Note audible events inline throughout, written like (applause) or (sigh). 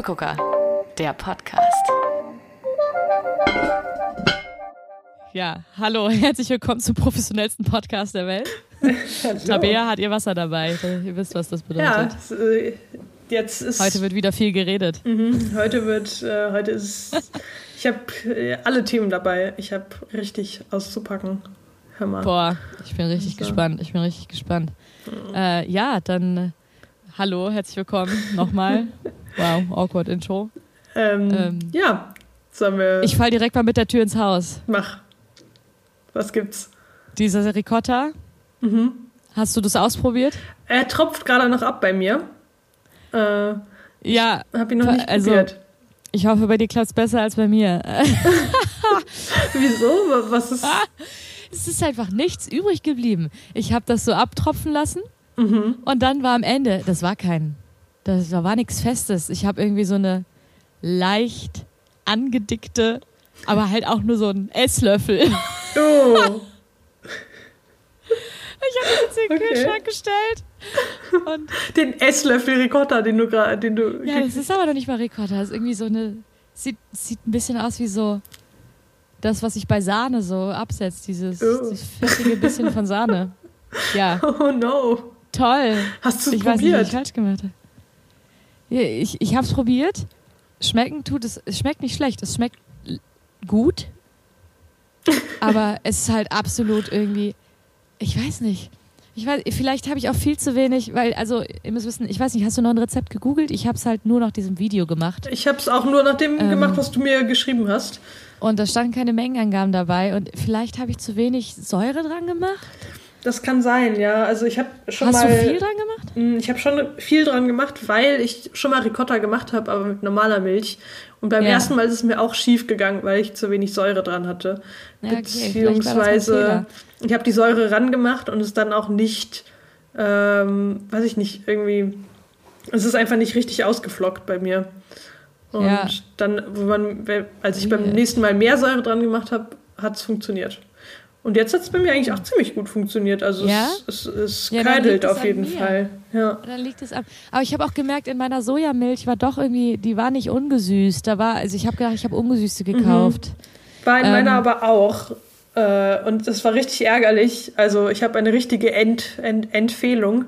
Suppegucker, der Podcast. Ja, hallo, herzlich willkommen zum professionellsten Podcast der Welt. Tabea hat ihr Wasser dabei. Ihr wisst, was das bedeutet. Ja, äh, jetzt ist. Heute wird wieder viel geredet. Mhm, heute wird, äh, heute ist. ich habe äh, alle Themen dabei. Ich habe richtig auszupacken. Hör mal. Boah, ich bin richtig so. gespannt. Ich bin richtig gespannt. Mhm. Äh, ja, dann äh, hallo, herzlich willkommen nochmal. (laughs) wow, awkward Intro. Ähm, ähm, ja, sollen wir. Ich fall direkt mal mit der Tür ins Haus. Mach. Was gibt's? Dieser Ricotta. Mhm. Hast du das ausprobiert? Er tropft gerade noch ab bei mir. Äh, ja. Hab ihn noch nicht also, probiert. Ich hoffe, bei dir klappt es besser als bei mir. (laughs) Wieso? Was ist. (laughs) Es ist einfach nichts übrig geblieben. Ich habe das so abtropfen lassen mhm. und dann war am Ende, das war kein, das war nichts Festes. Ich habe irgendwie so eine leicht angedickte, aber halt auch nur so einen Esslöffel. Oh. (laughs) Ich habe jetzt in den okay. Kühlschrank gestellt. Und den Esslöffel Ricotta, den du gerade, den du. Ja, das ist aber noch nicht mal Ricotta. Das ist irgendwie so eine. Sieht, sieht ein bisschen aus wie so das, was sich bei Sahne so absetzt, dieses, oh. dieses fettige bisschen von Sahne. Ja. (laughs) Oh no. Toll. Hast du es probiert? Weiß nicht, was ich falsch gemacht habe. Ich ich habe es probiert. Schmecken tut es. Es schmeckt nicht schlecht. Es schmeckt gut. aber (laughs) es ist halt absolut irgendwie. Ich weiß nicht. Ich weiß, vielleicht habe ich auch viel zu wenig, weil, also, ihr müsst wissen, ich weiß nicht, hast du noch ein Rezept gegoogelt? Ich habe es halt nur nach diesem Video gemacht. Ich habe es auch nur nach dem ähm, gemacht, was du mir geschrieben hast. Und da standen keine Mengenangaben dabei und vielleicht habe ich zu wenig Säure dran gemacht. Das kann sein, ja. Also ich habe schon Hast mal. Hast du viel dran gemacht? Mm, ich habe schon viel dran gemacht, weil ich schon mal Ricotta gemacht habe, aber mit normaler Milch. Und beim ja. ersten Mal ist es mir auch schief gegangen, weil ich zu wenig Säure dran hatte. Ja, okay. Beziehungsweise ich habe die Säure ran gemacht und es dann auch nicht, ähm, weiß ich nicht, irgendwie. Es ist einfach nicht richtig ausgeflockt bei mir. Und ja. dann, wo man, als ich beim nächsten Mal mehr Säure dran gemacht habe, hat es funktioniert. Und jetzt hat es bei mir eigentlich auch ziemlich gut funktioniert. Also ja? es, es, es ja, keidelt auf jeden Fall. Ja. Dann liegt es ab. Aber ich habe auch gemerkt, in meiner Sojamilch war doch irgendwie, die war nicht ungesüßt. Da war, also ich habe gedacht, ich habe ungesüßte mhm. gekauft. Mhm. War in ähm, meiner aber auch. Äh, und das war richtig ärgerlich. Also ich habe eine richtige Ent, Ent, Entfehlung.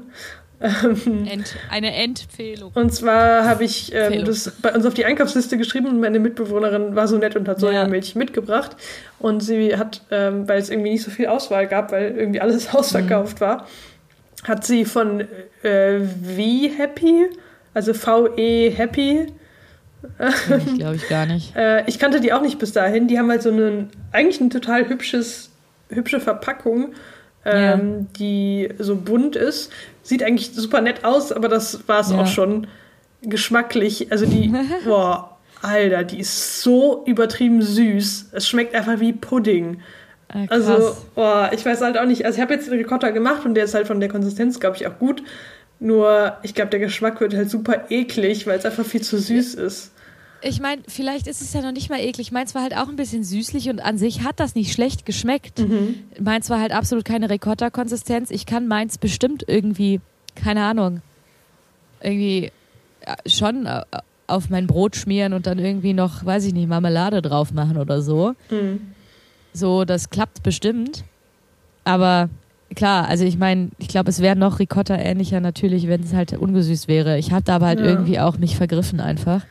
Ent, eine Empfehlung. Und zwar habe ich ähm, das bei uns auf die Einkaufsliste geschrieben und meine Mitbewohnerin war so nett und hat Sojamilch ja. mitgebracht. Und sie hat, ähm, weil es irgendwie nicht so viel Auswahl gab, weil irgendwie alles (laughs) ausverkauft mhm. war, hat sie von äh, V Happy, also V-E Happy. Ich glaube ich gar nicht. (laughs) äh, ich kannte die auch nicht bis dahin. Die haben halt so einen, eigentlich ein total hübsches, hübsche Verpackung ähm, ja. die so bunt ist. Sieht eigentlich super nett aus, aber das war es ja. auch schon geschmacklich. Also die, (laughs) boah, Alter, die ist so übertrieben süß. Es schmeckt einfach wie Pudding. Äh, also, boah, ich weiß halt auch nicht. Also ich habe jetzt den Ricotta gemacht und der ist halt von der Konsistenz, glaube ich, auch gut. Nur, ich glaube, der Geschmack wird halt super eklig, weil es einfach viel zu süß ist ich meine, vielleicht ist es ja noch nicht mal eklig. Meins war halt auch ein bisschen süßlich und an sich hat das nicht schlecht geschmeckt. Mhm. Meins war halt absolut keine Ricotta-Konsistenz. Ich kann meins bestimmt irgendwie, keine Ahnung, irgendwie schon äh, auf mein Brot schmieren und dann irgendwie noch, weiß ich nicht, Marmelade drauf machen oder so. Mhm. So, das klappt bestimmt. Aber klar, also ich meine, ich glaube, es wäre noch Ricotta ähnlicher natürlich, wenn es halt ungesüßt wäre. Ich habe da aber halt ja. irgendwie auch mich vergriffen einfach.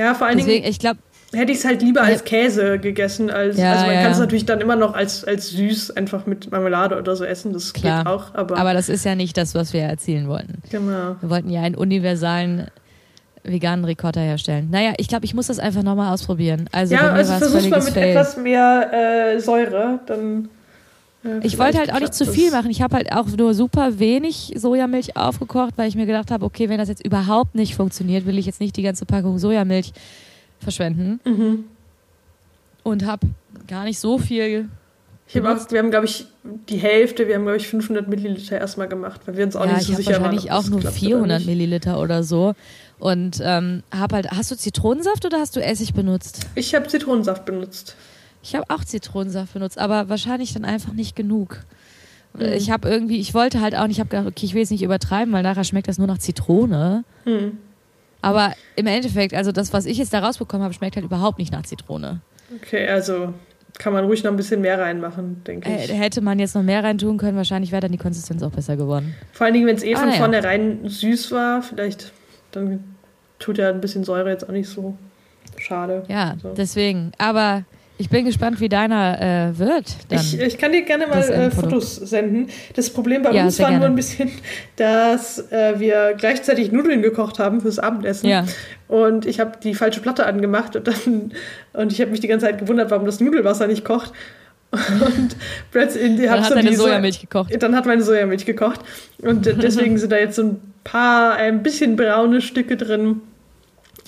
Ja, vor allen Deswegen, Dingen. Ich glaube. Hätte ich es halt lieber als Käse gegessen. Als, ja, also man ja. kann es natürlich dann immer noch als, als süß einfach mit Marmelade oder so essen. Das Klar. geht auch. Aber, aber das ist ja nicht das, was wir erzielen wollten. Genau. Wir wollten ja einen universalen veganen Ricotta herstellen. Naja, ich glaube, ich muss das einfach nochmal ausprobieren. Also ja, also versuch mal mit Fail. etwas mehr äh, Säure, dann. Äh, ich wollte halt auch nicht zu viel machen. Ich habe halt auch nur super wenig Sojamilch aufgekocht, weil ich mir gedacht habe, okay, wenn das jetzt überhaupt nicht funktioniert, will ich jetzt nicht die ganze Packung Sojamilch verschwenden. Mhm. Und habe gar nicht so viel. Ich hab auch, wir haben, glaube ich, die Hälfte, wir haben, glaube ich, 500 Milliliter erstmal gemacht, weil wir uns auch ja, nicht so sicher waren. Ich habe wahrscheinlich auch nur 400 Milliliter oder so. Und ähm, hab halt, hast du Zitronensaft oder hast du Essig benutzt? Ich habe Zitronensaft benutzt. Ich habe auch Zitronensaft benutzt, aber wahrscheinlich dann einfach nicht genug. Mhm. Ich habe irgendwie, ich wollte halt auch nicht, ich habe gedacht, okay, ich will es nicht übertreiben, weil nachher schmeckt das nur nach Zitrone. Mhm. Aber im Endeffekt, also das, was ich jetzt da rausbekommen habe, schmeckt halt überhaupt nicht nach Zitrone. Okay, also kann man ruhig noch ein bisschen mehr reinmachen, denke ich. Äh, hätte man jetzt noch mehr reintun können, wahrscheinlich wäre dann die Konsistenz auch besser geworden. Vor allen Dingen, wenn es eh ah, von ja. vornherein süß war, vielleicht dann tut ja ein bisschen Säure jetzt auch nicht so schade. Ja, so. deswegen. Aber ich bin gespannt, wie deiner äh, wird. Ich, ich, kann dir gerne mal äh, Fotos senden. Das Problem bei ja, uns war gerne. nur ein bisschen, dass äh, wir gleichzeitig Nudeln gekocht haben fürs Abendessen. Ja. Und ich habe die falsche Platte angemacht und dann und ich habe mich die ganze Zeit gewundert, warum das Nudelwasser nicht kocht. Und plötzlich dann hat deine Sojamilch gekocht. Dann hat meine Sojamilch gekocht. Und (laughs) deswegen sind da jetzt so ein paar, ein bisschen braune Stücke drin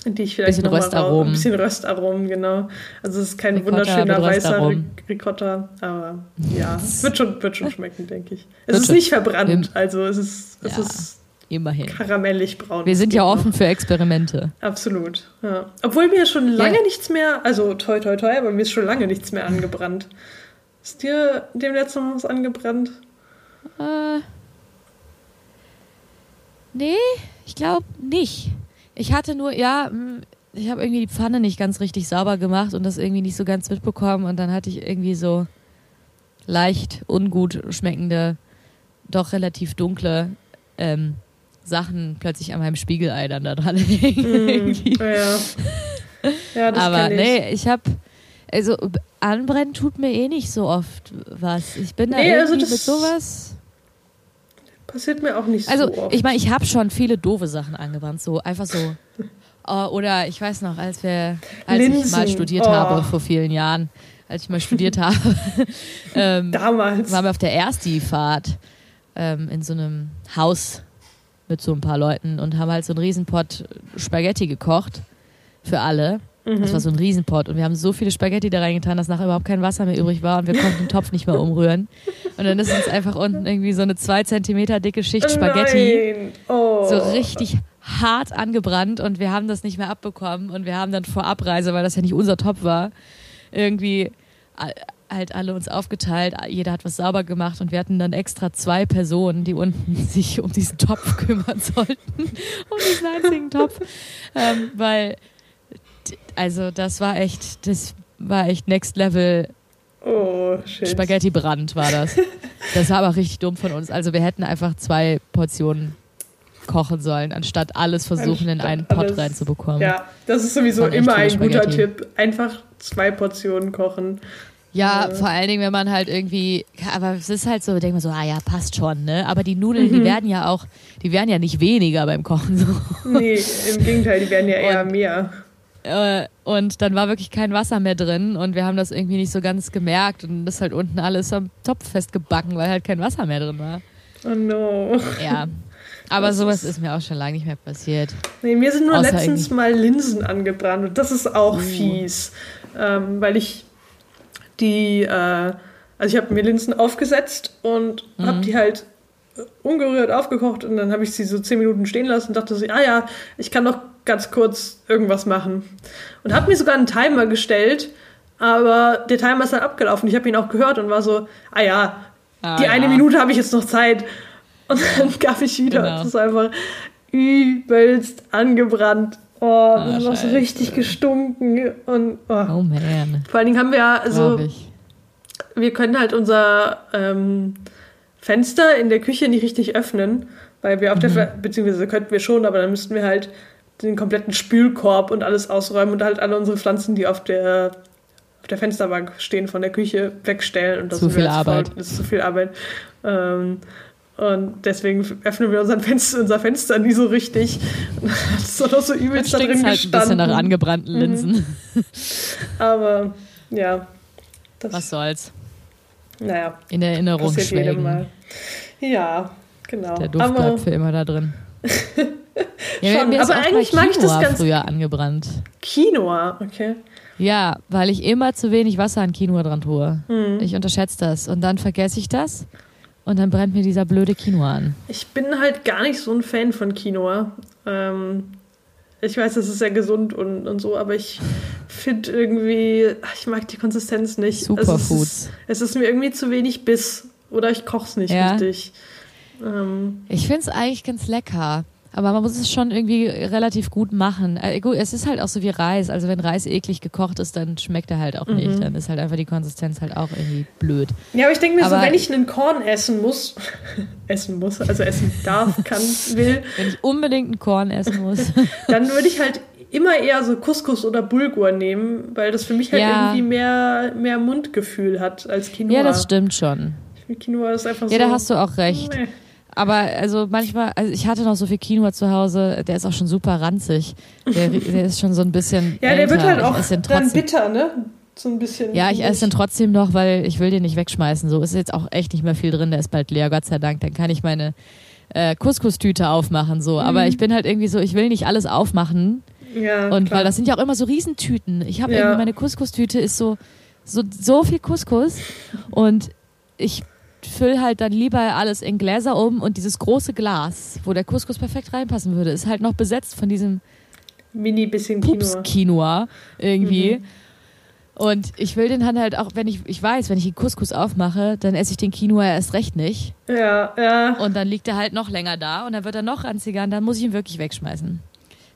die ich vielleicht bisschen Röstaromen. Ein bisschen Röstaromen, genau. Also es ist kein Ricotta wunderschöner weißer Ricotta, aber ja, (laughs) es wird schon, wird schon schmecken, denke ich. Es wird ist nicht verbrannt, also es ist, es ja, ist immerhin. karamellig braun. Wir sind ja offen noch. für Experimente. Absolut, ja. Obwohl mir schon lange ja. nichts mehr, also toi toi toi, aber mir ist schon lange nichts mehr angebrannt. Ist dir dem letzten Mal was angebrannt? Äh, nee, ich glaube nicht. Ich hatte nur, ja, hm, ich habe irgendwie die Pfanne nicht ganz richtig sauber gemacht und das irgendwie nicht so ganz mitbekommen und dann hatte ich irgendwie so leicht ungut schmeckende, doch relativ dunkle ähm, Sachen plötzlich an meinem Spiegelei dann da dran (laughs) hängen. Mm, ja. ja, das Aber ich. nee, ich habe also anbrennen tut mir eh nicht so oft was. Ich bin da nee, irgendwie also mit sowas Passiert mir auch nicht also, so. Also, ich meine, ich habe schon viele doofe Sachen angewandt, so einfach so. Uh, (laughs) oder ich weiß noch, als wir, als Linsen. ich mal studiert oh. habe vor vielen Jahren, als ich mal studiert (laughs) habe, (laughs) ähm, damals waren wir auf der Ersti-Fahrt ähm, in so einem Haus mit so ein paar Leuten und haben halt so einen Riesenpott Spaghetti gekocht für alle. Mhm. Das war so ein Riesenpott und wir haben so viele Spaghetti da reingetan, dass nachher überhaupt kein Wasser mehr übrig war und wir konnten den Topf nicht mehr umrühren. Und dann ist uns einfach unten irgendwie so eine zwei Zentimeter dicke Schicht Spaghetti oh. so richtig hart angebrannt und wir haben das nicht mehr abbekommen und wir haben dann vor Abreise, weil das ja nicht unser Topf war, irgendwie halt alle uns aufgeteilt, jeder hat was sauber gemacht und wir hatten dann extra zwei Personen, die unten (laughs) sich um diesen Topf kümmern sollten, um diesen einzigen Topf, ähm, weil also das war echt, das war echt Next Level. Oh, shit. Spaghetti Brand war das. Das war aber richtig dumm von uns. Also wir hätten einfach zwei Portionen kochen sollen, anstatt alles versuchen, anstatt in einen Pot alles, reinzubekommen. Ja, das ist sowieso immer ein Spaghetti. guter Tipp. Einfach zwei Portionen kochen. Ja, äh. vor allen Dingen, wenn man halt irgendwie, aber es ist halt so, denkt man so, ah ja, passt schon, ne? Aber die Nudeln, mhm. die werden ja auch, die werden ja nicht weniger beim Kochen so. Nee, im Gegenteil, die werden ja eher Und mehr. Äh, und dann war wirklich kein Wasser mehr drin und wir haben das irgendwie nicht so ganz gemerkt und das ist halt unten alles am Topf festgebacken, weil halt kein Wasser mehr drin war. Oh no. Ja. Aber das sowas ist, ist, mir auch schon lange nicht mehr passiert. Nee, mir sind nur Außer letztens mal Linsen angebrannt und das ist auch uh. fies. Ähm, weil ich die, äh, also ich habe mir Linsen aufgesetzt und mhm. habe die halt ungerührt aufgekocht und dann habe ich sie so zehn Minuten stehen lassen und dachte so, ah ja, ich kann doch ganz kurz irgendwas machen. Und habe mir sogar einen Timer gestellt, aber der Timer ist dann abgelaufen. Ich habe ihn auch gehört und war so, ah ja, ah, die ja. eine Minute habe ich jetzt noch Zeit. Und dann (laughs) gab ich wieder. Genau. Das ist einfach übelst angebrannt. Oh, ah, das hat so richtig gestunken. Und, oh. oh man. Vor allen Dingen haben wir ja, also, wir können halt unser ähm, Fenster in der Küche nicht richtig öffnen, weil wir auf mhm. der, beziehungsweise könnten wir schon, aber dann müssten wir halt den kompletten Spülkorb und alles ausräumen und halt alle unsere Pflanzen, die auf der, auf der Fensterbank stehen von der Küche, wegstellen. Und das zu viel Arbeit. Voll, das ist zu viel Arbeit. Ähm, und deswegen öffnen wir unser Fenster, unser Fenster nie so richtig. (laughs) Das ist doch so übelst da drin halt gestanden. ein bisschen nach angebrannten Linsen. Mhm. Aber ja. Was soll's. Naja. In Erinnerung schwelgen. Ja, genau. Der Duft bleibt für immer da drin. (laughs) ja, Schon, aber eigentlich mag ich das ganz früher angebrannt. Quinoa, okay. Ja, weil ich immer zu wenig Wasser an Quinoa dran tue. Hm. Ich unterschätze das und dann vergesse ich das und dann brennt mir dieser blöde Quinoa an. Ich bin halt gar nicht so ein Fan von Quinoa. Ähm, ich weiß, das ist sehr gesund und, und so, aber ich finde irgendwie, ich mag die Konsistenz nicht. Superfoods. Also es, ist, es ist mir irgendwie zu wenig Biss oder ich koche es nicht ja. richtig. Ähm. Ich finde es eigentlich ganz lecker. Aber man muss es schon irgendwie relativ gut machen. Äh, es ist halt auch so wie Reis. Also wenn Reis eklig gekocht ist, dann schmeckt er halt auch mhm. nicht. Dann ist halt einfach die Konsistenz halt auch irgendwie blöd. Ja, aber ich denke mir aber so, wenn ich einen Korn essen muss, (laughs) essen muss, also essen darf, (laughs) kann, will. Wenn ich unbedingt einen Korn essen muss. (laughs) dann würde ich halt immer eher so Couscous oder Bulgur nehmen, weil das für mich halt ja. irgendwie mehr, mehr Mundgefühl hat als Quinoa. Ja, das stimmt schon. Ich finde Quinoa ist einfach ja, so. Ja, da hast du auch recht. Nee. Aber also manchmal, also ich hatte noch so viel Quinoa zu Hause, der ist auch schon super ranzig. Der, der ist schon so ein bisschen. ja, der wird halt auch dann bitter, ne? So ein bisschen. Ja, ich esse den trotzdem noch, weil ich will den nicht wegschmeißen. So ist jetzt auch echt nicht mehr viel drin, der ist bald leer, Gott sei Dank. Dann kann ich meine äh, Couscous-Tüte aufmachen. So. Mhm. Aber ich bin halt irgendwie so, ich will nicht alles aufmachen. Ja, und klar. weil das sind ja auch immer so Riesentüten. Ich habe ja. irgendwie meine Couscous-Tüte ist so, so, so viel Couscous und ich fülle halt dann lieber alles in Gläser um und dieses große Glas, wo der Couscous perfekt reinpassen würde, ist halt noch besetzt von diesem mini bisschen Quinoa. Quinoa irgendwie. Mhm. Und ich will den dann halt auch, wenn ich, ich weiß, wenn ich den Couscous aufmache, dann esse ich den Quinoa erst recht nicht. Ja, ja. Und dann liegt er halt noch länger da und dann wird er noch ranziger und dann muss ich ihn wirklich wegschmeißen.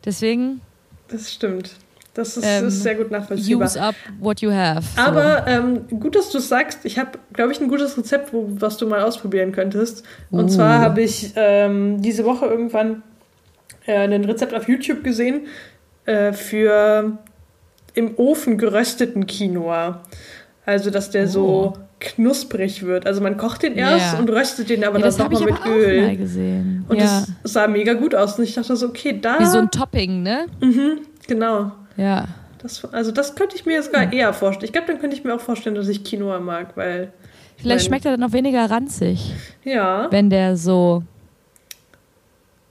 Deswegen. Das stimmt. Das ist, ähm, ist, sehr gut nachvollziehbar. Use up what you have. So. Aber ähm, gut, dass du es sagst. Ich habe, glaube ich, ein gutes Rezept, wo, was du mal ausprobieren könntest. Und uh. zwar habe ich ähm, diese Woche irgendwann äh, ein Rezept auf YouTube gesehen äh, für im Ofen gerösteten Quinoa. Also, dass der oh. so knusprig wird. Also man kocht den erst yeah. und röstet den aber ja, dann nochmal mit Öl. Mal gesehen. Und ja. das sah mega gut aus. Und ich dachte so, okay, da. Wie so ein Topping, ne? Mhm, genau. Ja. Das, also das könnte ich mir sogar ja. eher vorstellen. Ich glaube, dann könnte ich mir auch vorstellen, dass ich Quinoa mag, weil. Vielleicht schmeckt er dann auch weniger ranzig. Ja. Wenn der so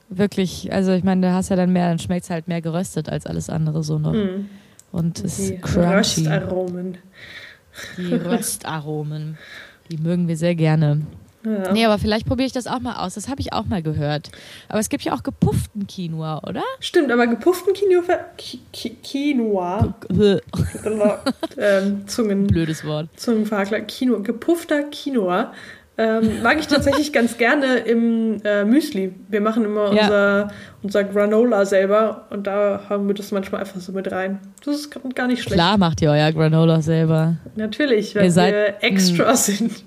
wirklich, also ich meine, du hast ja dann mehr, dann schmeckt es halt mehr geröstet als alles andere so noch. Mhm. Und es ist crunchy. Röstaromen. Die Röstaromen. Die mögen wir sehr gerne. Ja. Nee, aber vielleicht probiere ich das auch mal aus. Das habe ich auch mal gehört. Aber es gibt ja auch gepufften Quinoa, oder? Stimmt, aber gepufften Quinoa. Quinoa. (laughs) ähm, Zungen. Blödes Wort. Zungenverhakler. Quinoa. Gepuffter Quinoa ähm, mag ich tatsächlich ganz gerne im äh, Müsli. Wir machen immer ja. unser, unser Granola selber und da haben wir das manchmal einfach so mit rein. Das ist gar nicht schlecht. Klar macht ihr euer Granola selber. Natürlich, weil seid, wir extra (laughs) sind.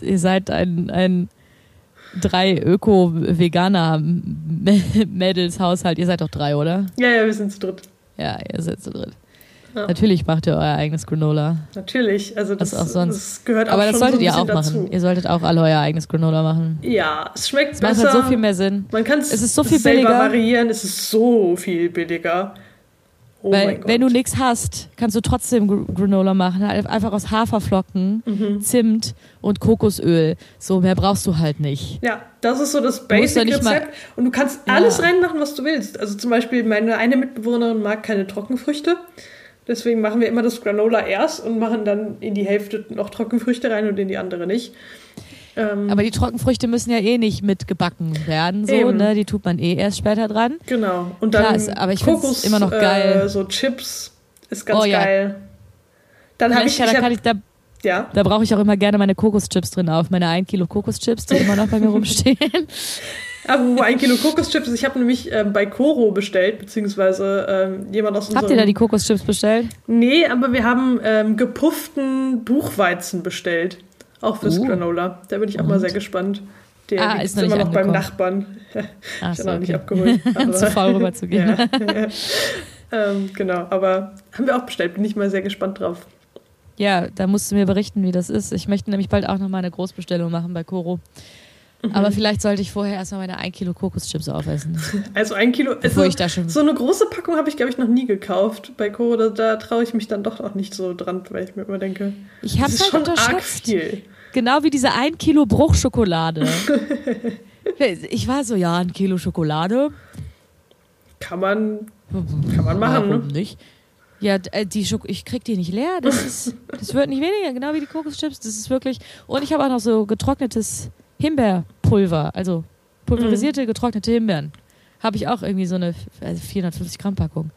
Ihr seid ein, ein drei Öko-Veganer-Mädels-Haushalt. Ihr seid doch drei, oder? Ja, ja, wir sind zu dritt. Ja, ihr seid zu dritt. Ja. Natürlich macht ihr euer eigenes Granola. Natürlich, also das, auch sonst. das gehört auch Aber das solltet so ihr auch dazu. machen. Ihr solltet auch alle euer eigenes Granola machen. Ja, es schmeckt es besser. macht halt so viel mehr Sinn. Man kann es so viel selber billiger. variieren, es ist so viel billiger. Oh Weil, wenn du nichts hast, kannst du trotzdem Granola machen. Halt einfach aus Haferflocken, mhm. Zimt und Kokosöl. So, mehr brauchst du halt nicht. Ja, das ist so das Basic-Rezept. Und du kannst alles ja. reinmachen, was du willst. Also zum Beispiel, meine eine Mitbewohnerin mag keine Trockenfrüchte. Deswegen machen wir immer das Granola erst und machen dann in die Hälfte noch Trockenfrüchte rein und in die andere nicht. Ähm, Aber die Trockenfrüchte müssen ja eh nicht mitgebacken werden, so, ne? Die tut man eh erst später dran. Genau. Und dann Klar, ist, aber ich Kokos, immer noch geil. Äh, so Chips ist ganz oh, ja. geil. Dann habe ich, ja, ich da, ich, da, ja? da brauche ich auch immer gerne meine Kokoschips drin auf, meine 1 Kilo Kokoschips, die immer noch bei mir rumstehen. (laughs) Aber wo ein Kilo Kokoschips ist, ich habe nämlich ähm, bei Koro bestellt, beziehungsweise ähm, jemand aus unserem... Habt ihr da die Kokoschips bestellt? Nee, aber wir haben ähm, gepufften Buchweizen bestellt. Auch fürs uh. Granola. Da bin ich auch Und? mal sehr gespannt. Der ah, ist noch immer noch beim Nachbarn. (laughs) Ach so, noch okay. nicht abgeholt. (laughs) Zu faul rüber zu gehen. (laughs) ja. Ähm, genau, aber haben wir auch bestellt. Bin ich mal sehr gespannt drauf. Ja, da musst du mir berichten, wie das ist. Ich möchte nämlich bald auch noch mal eine Großbestellung machen bei Koro. Mhm. Aber vielleicht sollte ich vorher erstmal meine 1 Kilo Kokoschips aufessen. (laughs) Also ein Kilo. Also, ich da schon so eine große Packung habe ich, glaube ich, noch nie gekauft. Bei Koro, da, da traue ich mich dann doch auch nicht so dran, weil ich mir immer denke, ich habe es halt schon unterschätzt. arg viel. Genau wie diese 1 Kilo Bruchschokolade. (laughs) ich war so, ja, ein Kilo Schokolade. Kann man, kann man machen, Warum ne? nicht? Ja, äh, die Schoko ich krieg die nicht leer. Das, ist, das wird nicht weniger, genau wie die Kokoschips. Das ist wirklich. Und ich habe auch noch so getrocknetes Himbeerpulver, also pulverisierte, mhm. getrocknete Himbeeren. Habe ich auch irgendwie so eine also 450 Gramm Packung.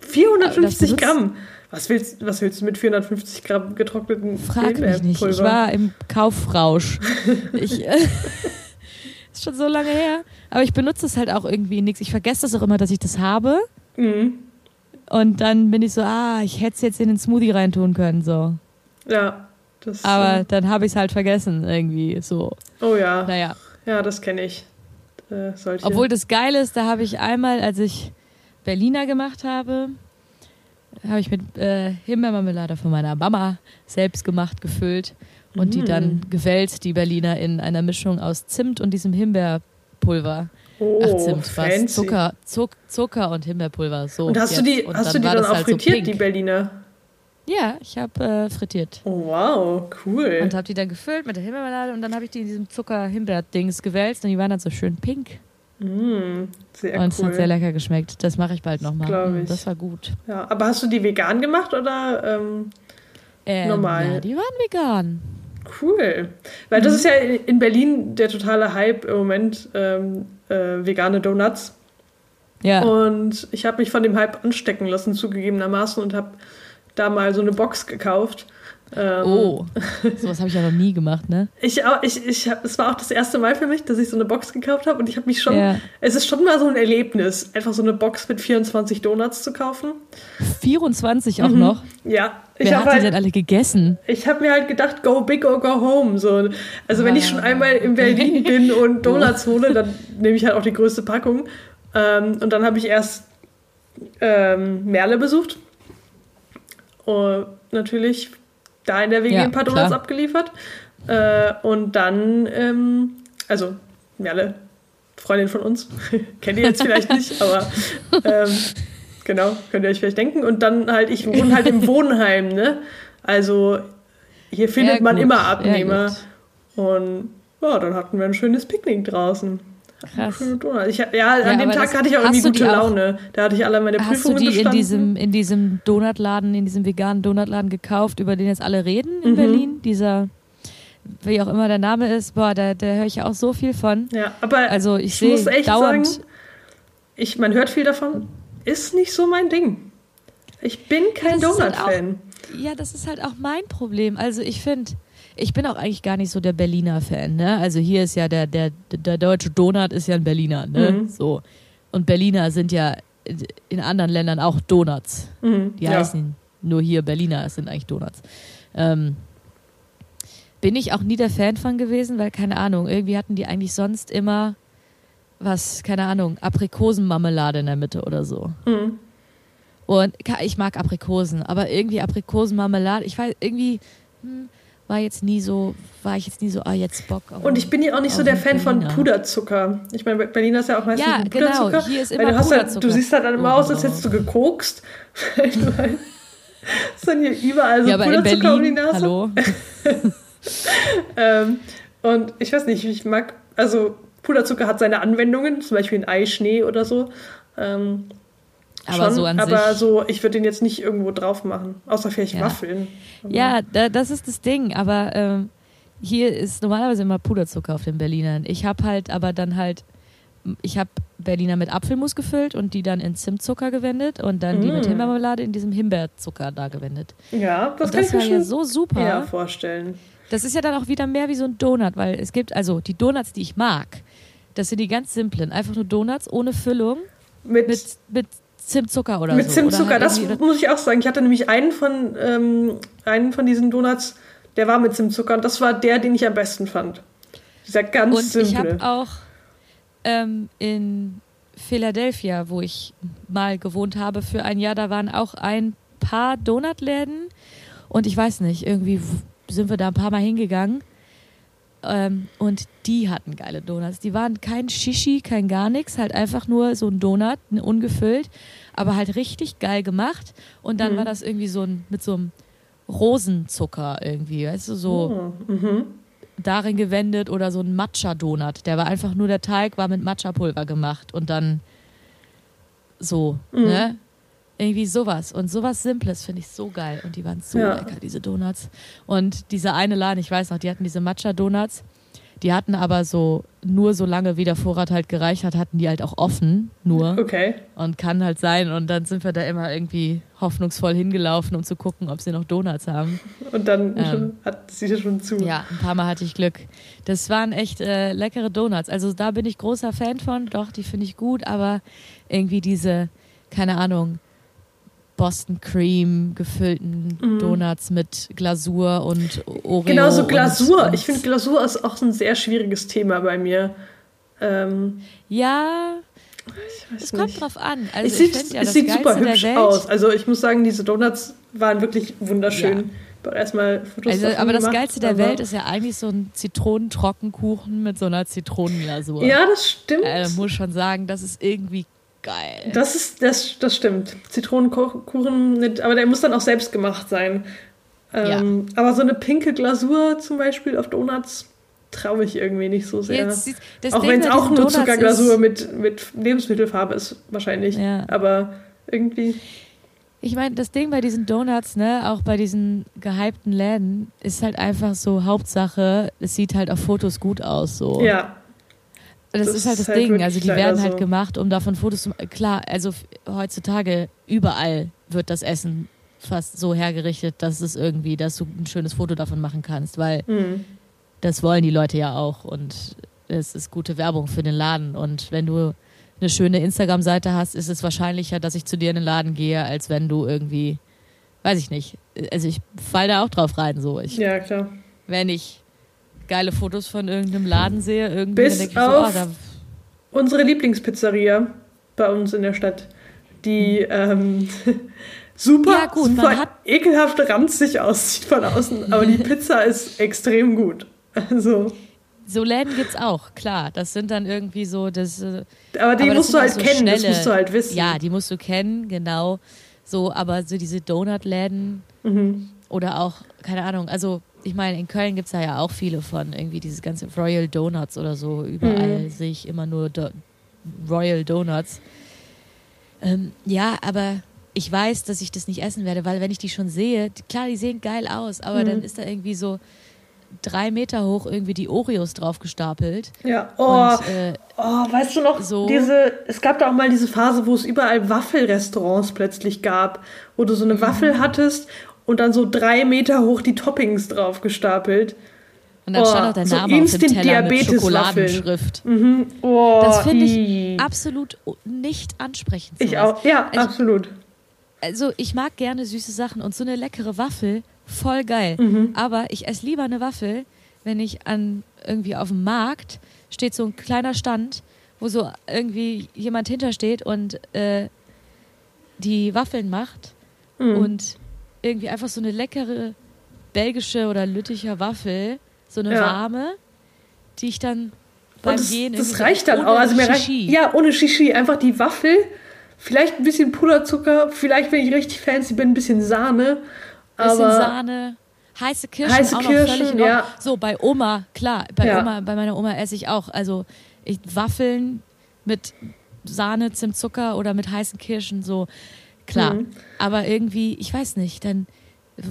450 Gramm? Was willst, was willst du mit 450 Gramm getrockneten Frag mich nicht. Ich war im Kaufrausch. ich, äh, (laughs) (laughs) ist schon so lange her. Aber ich benutze es halt auch irgendwie nichts. Ich vergesse das auch immer, dass ich das habe. Mhm. Und dann bin ich so, ah, ich hätte es jetzt in den Smoothie reintun können, so. Ja. Das, Aber äh, dann habe ich es halt vergessen, irgendwie so. Oh ja. Naja. Ja, das kenne ich. Äh, Obwohl das Geile ist, da habe ich einmal, als ich Berliner gemacht habe, habe ich mit äh, Himbeermarmelade von meiner Mama selbst gemacht, gefüllt und mm. die dann gewellt, die Berliner, in einer Mischung aus Zimt und diesem Himbeerpulver. Oh, Ach, Zimt, was? Zucker, Zuck, Zucker und Himbeerpulver. So, und hast jetzt. du die, hast dann du die dann auch halt frittiert, so die Berliner? Ja, ich habe äh, frittiert. Oh, wow, cool. Und habe die dann gefüllt mit der Himbeermarmelade und dann habe ich die in diesem Zucker-Himbeer-Dings gewälzt und die waren dann so schön pink. Mm, sehr und es hat sehr lecker geschmeckt. Das mache ich bald nochmal. Mm, das war gut. Ja, aber hast du die vegan gemacht oder ähm, ähm, normal? Ja, die waren vegan. Cool. Weil das mhm. ist ja in Berlin der totale Hype im Moment, ähm, äh, vegane Donuts. Ja. Und ich habe mich von dem Hype anstecken lassen, zugegebenermaßen, und habe da mal so eine Box gekauft. Ähm, oh, sowas habe ich ja noch nie gemacht, ne? Ich auch, ich, ich es war auch das erste Mal für mich, dass ich so eine Box gekauft habe und ich habe mich schon, ja. es ist schon mal so ein Erlebnis, einfach so eine Box mit 24 Donuts zu kaufen. 24 auch mhm. noch? Ja. Ich Wer hat halt, die denn alle gegessen? Ich habe mir halt gedacht, go big or go home. So. Also ah. wenn ich schon ah. einmal in Berlin (laughs) bin und Donuts hole, dann nehme ich halt auch die größte Packung. Ähm, und dann habe ich erst ähm, Merle besucht. Und natürlich da in der WG ja, ein paar Donuts klar. abgeliefert. Äh, und dann, ähm, also Merle, Freundin von uns, (laughs) kennt ihr jetzt vielleicht nicht, (laughs) aber ähm, genau, könnt ihr euch vielleicht denken. Und dann halt, ich wohne halt im Wohnheim, ne? Also hier findet ja, man immer Abnehmer. Ja, und ja, dann hatten wir ein schönes Picknick draußen. Krass. Ich, ja, an ja, dem Tag hatte ich auch irgendwie gute Laune. Da hatte ich alle meine Prüfungen Hast du die bestanden. in diesem, in diesem Donutladen, in diesem veganen Donutladen gekauft, über den jetzt alle reden in mhm. Berlin? Dieser, wie auch immer der Name ist, boah, da, da höre ich auch so viel von. Ja, aber also ich, ich muss echt dauernd sagen, ich, man hört viel davon, ist nicht so mein Ding. Ich bin kein halt Donut-Fan. Halt ja, das ist halt auch mein Problem. Also ich finde ich bin auch eigentlich gar nicht so der Berliner Fan, ne? Also hier ist ja der, der, der deutsche Donut ist ja ein Berliner, ne? Mhm. So. Und Berliner sind ja in anderen Ländern auch Donuts. Mhm. Die heißen nur hier Berliner, es sind eigentlich Donuts. Ähm, bin ich auch nie der Fan von gewesen, weil keine Ahnung, irgendwie hatten die eigentlich sonst immer was, keine Ahnung, Aprikosenmarmelade in der Mitte oder so. Mhm. Und ich mag Aprikosen, aber irgendwie Aprikosenmarmelade, ich weiß, irgendwie, hm, war jetzt nie so, war ich jetzt nie so, ah, jetzt Bock auf. Und ich bin ja auch nicht so der Fan Berliner. von Puderzucker. Ich meine, Berliner ist ja auch meistens ja, Puderzucker. Genau, hier ist immer du, Puderzucker. Halt, du siehst halt dann immer oh. aus, als hättest du gekokst. (laughs) es (laughs) sind hier überall so ja, Puderzucker um die Nase. Hallo. (laughs) ähm, und ich weiß nicht, ich mag, also Puderzucker hat seine Anwendungen, zum Beispiel in Eischnee oder so. Ähm, aber Schon, so an aber sich. so, ich würde den jetzt nicht irgendwo drauf machen, außer vielleicht ja. Waffeln. Aber ja, da, das ist das Ding, aber ähm, hier ist normalerweise immer Puderzucker auf den Berlinern. Ich habe halt aber dann halt, ich habe Berliner mit Apfelmus gefüllt und die dann in Zimtzucker gewendet und dann mm. die mit mm. Himbeermarmelade in diesem Himbeerzucker da gewendet. Ja, das, und kann das ich mir ja so super. Ja, vorstellen. Das ist ja dann auch wieder mehr wie so ein Donut, weil es gibt, also die Donuts, die ich mag, das sind die ganz simplen, einfach nur Donuts ohne Füllung. Mit, mit, mit Zimtzucker oder Mit so. Zimtzucker, halt das muss ich auch sagen. Ich hatte nämlich einen von, ähm, einen von diesen Donuts, der war mit Zimtzucker und das war der, den ich am besten fand. Dieser ganz und simple. ich habe auch ähm, in Philadelphia, wo ich mal gewohnt habe für ein Jahr, da waren auch ein paar Donutläden und ich weiß nicht, irgendwie sind wir da ein paar Mal hingegangen ähm, und die hatten geile Donuts. Die waren kein Shishi, kein gar nichts, halt einfach nur so ein Donut, ungefüllt, aber halt richtig geil gemacht. Und dann mhm. war das irgendwie so ein, mit so einem Rosenzucker irgendwie, weißt du, so oh, mhm. darin gewendet oder so ein Matcha-Donut. Der war einfach nur, der Teig war mit Matcha-Pulver gemacht und dann so, mhm. ne? Irgendwie sowas. Und sowas Simples finde ich so geil. Und die waren so ja. lecker, diese Donuts. Und dieser eine Laden, ich weiß noch, die hatten diese Matcha-Donuts. Die hatten aber so nur so lange, wie der Vorrat halt gereicht hat, hatten die halt auch offen, nur. Okay. Und kann halt sein. Und dann sind wir da immer irgendwie hoffnungsvoll hingelaufen, um zu gucken, ob sie noch Donuts haben. Und dann ähm, hat sie schon zu. Ja, ein paar Mal hatte ich Glück. Das waren echt äh, leckere Donuts. Also da bin ich großer Fan von. Doch, die finde ich gut, aber irgendwie diese, keine Ahnung, Boston Cream gefüllten mhm. Donuts mit Glasur und Oreo. Genau, so Glasur. Und, ich finde, Glasur ist auch ein sehr schwieriges Thema bei mir. Ähm, ja, es kommt drauf an. Also es sieht, ja, es sieht super hübsch aus. Also ich muss sagen, diese Donuts waren wirklich wunderschön. Ja. Erstmal Fotos also, Aber das Geilste der Welt ist ja eigentlich so ein Zitronentrockenkuchen mit so einer Zitronenglasur. Ja, das stimmt. Äh, muss schon sagen, das ist irgendwie geil. Das ist, das, das stimmt. Zitronenkuchen, aber der muss dann auch selbst gemacht sein. Ähm, ja. Aber so eine pinke Glasur zum Beispiel auf Donuts traue ich irgendwie nicht so sehr. Jetzt, auch wenn es auch nur Zuckerglasur mit, mit Lebensmittelfarbe ist, wahrscheinlich. Ja. Aber irgendwie. Ich meine, das Ding bei diesen Donuts, ne, auch bei diesen gehypten Läden, ist halt einfach so Hauptsache, es sieht halt auf Fotos gut aus, so. Ja. Das, das ist halt das halt Ding. Also die werden halt so. gemacht, um davon Fotos zu machen. Klar, also heutzutage überall wird das Essen fast so hergerichtet, dass es irgendwie, dass du ein schönes Foto davon machen kannst, weil mhm. das wollen die Leute ja auch und es ist gute Werbung für den Laden. Und wenn du eine schöne Instagram-Seite hast, ist es wahrscheinlicher, dass ich zu dir in den Laden gehe, als wenn du irgendwie, weiß ich nicht. Also ich fall da auch drauf rein, so. Ich, ja, klar. Wenn ich geile Fotos von irgendeinem Laden sehe, irgendwie Bis denke ich so, auf oh, unsere Lieblingspizzeria bei uns in der Stadt, die ähm, (laughs) super, ja, gut, super ekelhaft ranzig aussieht von außen, aber die (laughs) Pizza ist extrem gut. Also so Läden gibt's auch, klar. Das sind dann irgendwie so das. Äh, aber die aber musst du halt so kennen, schnelle, das musst du halt wissen. Ja, die musst du kennen, genau. So, aber so diese Donut-Läden mhm. oder auch, keine Ahnung, also ich meine, in Köln gibt es ja auch viele von, irgendwie dieses ganze Royal Donuts oder so. Überall mhm. sehe ich immer nur Do Royal Donuts. Ähm, ja, aber ich weiß, dass ich das nicht essen werde, weil wenn ich die schon sehe, klar, die sehen geil aus, aber mhm. dann ist da irgendwie so drei Meter hoch irgendwie die Oreos drauf gestapelt. Ja, oh, und, äh, oh weißt du noch, so diese, es gab da auch mal diese Phase, wo es überall Waffelrestaurants plötzlich gab, wo du so eine Waffel mhm. hattest und dann so drei Meter hoch die Toppings drauf gestapelt. Und dann oh, stand auch der Name so auf dem Teller mit Schokoladenschrift. Mhm. Oh, das finde ich absolut nicht ansprechend. Ich auch, ja, also, absolut. Also ich mag gerne süße Sachen und so eine leckere Waffel, voll geil. Mhm. Aber ich esse lieber eine Waffel, wenn ich an irgendwie auf dem Markt steht so ein kleiner Stand, wo so irgendwie jemand hintersteht und äh, die Waffeln macht mhm. und irgendwie einfach so eine leckere belgische oder lütticher Waffel, so eine ja. warme, die ich dann beim das, Gehen Das reicht dann auch. Also mir reicht, ja, ohne Shishi. Einfach die Waffel, vielleicht ein bisschen Puderzucker, vielleicht, wenn ich richtig fancy bin, ein bisschen Sahne. Bisschen Sahne. Heiße Kirschen heiße auch Kirschen, noch völlig ja. So, bei Oma, klar, bei ja. Oma, bei meiner Oma esse ich auch. Also ich, Waffeln mit Sahne, Zimtzucker oder mit heißen Kirschen, so klar. Mhm. Aber irgendwie, ich weiß nicht, dann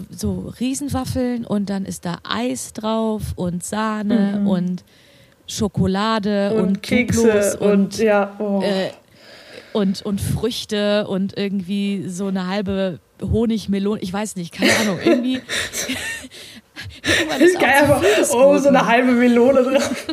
so Riesenwaffeln und dann ist da Eis drauf und Sahne mhm. und Schokolade und, und Kekse und, und, ja, oh. äh, und, und Früchte und irgendwie so eine halbe Honigmelone, ich weiß nicht, keine Ahnung, irgendwie. (laughs) ist geil, aber oh, so eine halbe Melone drauf. (laughs)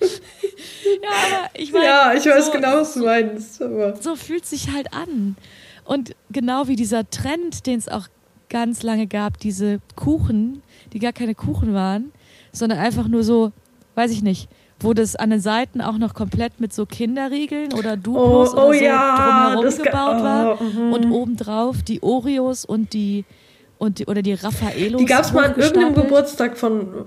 ja, aber ich meine. Ja, ich weiß so, genau, was du meinst. Aber. So fühlt sich halt an. Und genau wie dieser Trend, den es auch ganz lange gab, diese Kuchen, die gar keine Kuchen waren, sondern einfach nur so, weiß ich nicht, wo das an den Seiten auch noch komplett mit so Kinderriegeln oder Duplos oh, oh oder so ja, drumherum gebaut oh, war. Mhm. Und obendrauf die Oreos und die, und die oder die Raffaelos. Die gab es mal an irgendeinem Geburtstag von,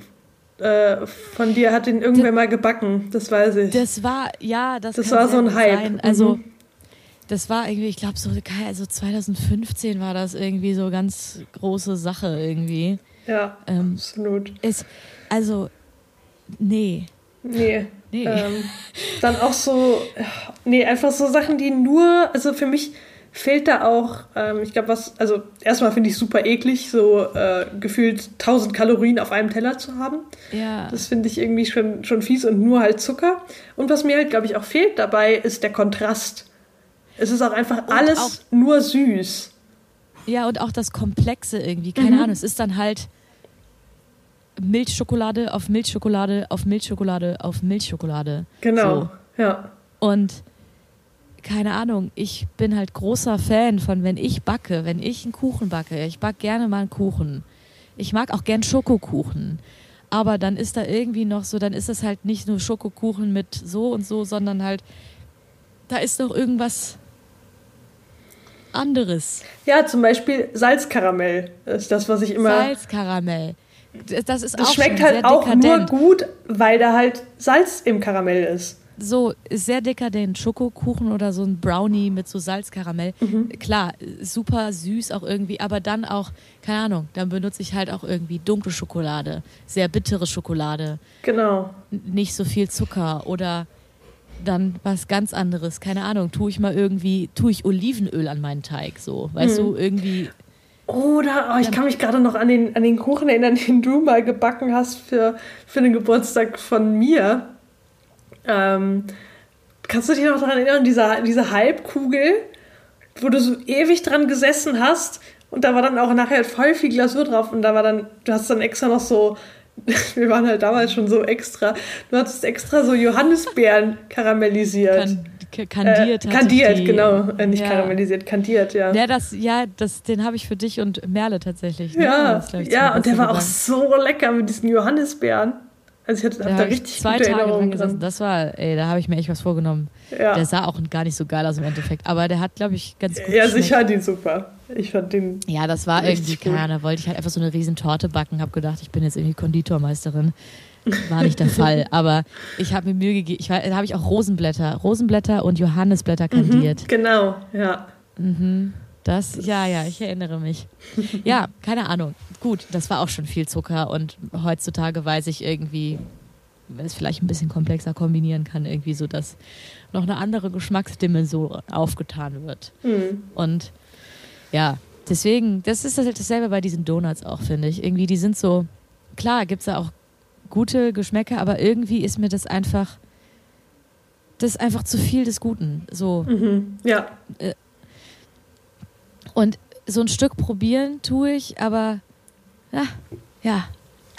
äh, von dir, hat den irgendwer mal gebacken, das weiß ich. Das war, ja, das, das war so ein Hype. Sein. Also, mhm das war irgendwie, ich glaube, so also 2015 war das irgendwie so ganz große Sache irgendwie. Ja, ähm, absolut. Ist, also, nee. Nee. nee. Ähm, dann auch so, nee, einfach so Sachen, die nur, also für mich fehlt da auch, ähm, ich glaube, was, also erstmal finde ich super eklig, so äh, gefühlt 1000 Kalorien auf einem Teller zu haben. Ja. Das finde ich irgendwie schon, schon fies und nur halt Zucker. Und was mir halt, glaube ich, auch fehlt dabei, ist der Kontrast. Es ist auch einfach und alles auch, nur süß. Ja, und auch das Komplexe irgendwie. Keine mhm. Ahnung, es ist dann halt Milchschokolade auf Milchschokolade auf Milchschokolade auf Milchschokolade. Genau, so. ja. Und keine Ahnung, ich bin halt großer Fan von, wenn ich backe, wenn ich einen Kuchen backe, ich backe gerne mal einen Kuchen. Ich mag auch gern Schokokuchen. Aber dann ist da irgendwie noch so, dann ist das halt nicht nur Schokokuchen mit so und so, sondern halt, da ist noch irgendwas anderes. Ja, zum Beispiel Salzkaramell ist das, was ich immer. Salzkaramell. Das ist das auch schmeckt halt auch dekadent. nur gut, weil da halt Salz im Karamell ist. So sehr dekadent, Schokokuchen oder so ein Brownie mit so Salzkaramell. Mhm. Klar, super süß auch irgendwie, aber dann auch, keine Ahnung, dann benutze ich halt auch irgendwie dunkle Schokolade, sehr bittere Schokolade. Genau. Nicht so viel Zucker oder dann was ganz anderes. Keine Ahnung, tue ich mal irgendwie, tue ich Olivenöl an meinen Teig, so, weißt mhm. du, irgendwie. Oder, oh, ich kann mich gerade noch an den, an den Kuchen erinnern, (laughs) den du mal gebacken hast für, für den Geburtstag von mir. Ähm, kannst du dich noch daran erinnern, diese, diese Halbkugel, wo du so ewig dran gesessen hast und da war dann auch nachher voll viel Glasur drauf und da war dann, du hast dann extra noch so (laughs) wir waren halt damals schon so extra. Du hattest extra so Johannisbeeren (laughs) karamellisiert. Kan kandiert. Äh, kandiert, die, genau. Äh, nicht ja. karamellisiert, kandiert, ja. Ja, das, ja das, den habe ich für dich und Merle tatsächlich. Ne? Ja, ja und der war auch so lecker mit diesen Johannisbeeren. Also ich hatte da, da richtig zwei Tage dran gesessen. Das war, ey, da habe ich mir echt was vorgenommen. Ja. Der sah auch gar nicht so geil aus im Endeffekt, aber der hat, glaube ich, ganz gut. Ja, sicher fand ihn super. Ich fand den. Ja, das war irgendwie, keine Ahnung, da wollte ich halt einfach so eine riesen Torte backen, habe gedacht, ich bin jetzt irgendwie Konditormeisterin. War nicht der (laughs) Fall, aber ich habe mir Mühe gegeben. Ich da habe ich auch Rosenblätter, Rosenblätter und Johannisblätter mhm, kandiert. Mhm, genau, ja. Mhm. Das, ja, ja, ich erinnere mich. Ja, (laughs) keine Ahnung. Gut, das war auch schon viel Zucker und heutzutage weiß ich irgendwie, es vielleicht ein bisschen komplexer kombinieren kann, irgendwie so, dass noch eine andere Geschmacksdimension aufgetan wird. Mhm. Und ja, deswegen, das ist halt dasselbe bei diesen Donuts auch, finde ich. Irgendwie, die sind so, klar, gibt es da auch gute Geschmäcker, aber irgendwie ist mir das einfach, das ist einfach zu viel des Guten. So. Mhm. Ja. Äh, und so ein Stück probieren tue ich, aber ja, ja,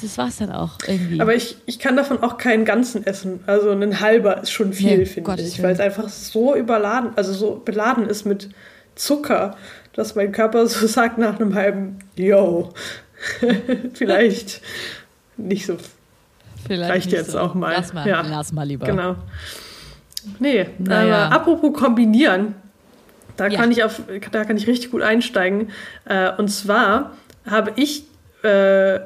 das war's dann auch irgendwie. Aber ich, ich kann davon auch keinen ganzen essen. Also ein halber ist schon viel, nee, finde ich, weil es einfach so überladen, also so beladen ist mit Zucker, dass mein Körper so (laughs) sagt nach einem halben, yo, (laughs) vielleicht nicht so. Vielleicht reicht jetzt so. auch mal. Lass mal, ja. lass mal lieber. Genau. Nee, naja. aber apropos kombinieren, da, ja. kann ich auf, da kann ich richtig gut einsteigen. Äh, und zwar habe ich äh,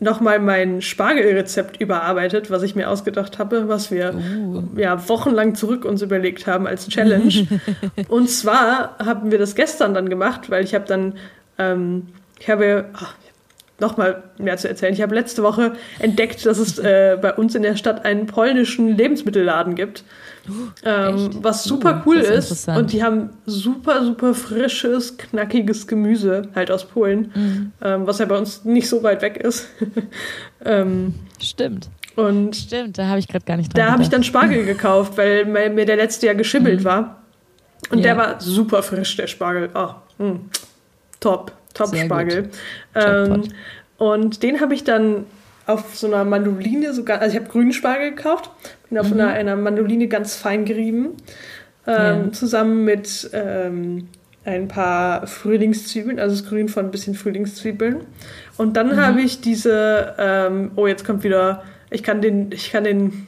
nochmal mein Spargelrezept überarbeitet, was ich mir ausgedacht habe, was wir uh. ja, wochenlang zurück uns überlegt haben als Challenge. (laughs) und zwar haben wir das gestern dann gemacht, weil ich habe dann, ähm, ich habe, ach, nochmal mehr zu erzählen. Ich habe letzte Woche entdeckt, dass es äh, bei uns in der Stadt einen polnischen Lebensmittelladen gibt. ähm, was super uh, cool ist. ist. Und die haben super, super frisches, knackiges Gemüse, halt aus Polen, mhm. ähm, was ja bei uns nicht so weit weg ist. (laughs) ähm, Stimmt. Und Stimmt, da habe ich gerade gar nicht dran Da habe ich dann Spargel gekauft, weil mir der letzte Jahr geschimmelt mhm. war. Und ja. der war super frisch, der Spargel. Oh, mh. top. Top-Spargel. Ähm, und den habe ich dann auf so einer Mandoline sogar, also ich habe grünen Spargel gekauft, bin auf mhm. einer, einer Mandoline ganz fein gerieben, ähm, ja. zusammen mit ähm, ein paar Frühlingszwiebeln, also das Grün von ein bisschen Frühlingszwiebeln. Und dann mhm. habe ich diese, ähm, oh jetzt kommt wieder, ich kann den, ich kann den,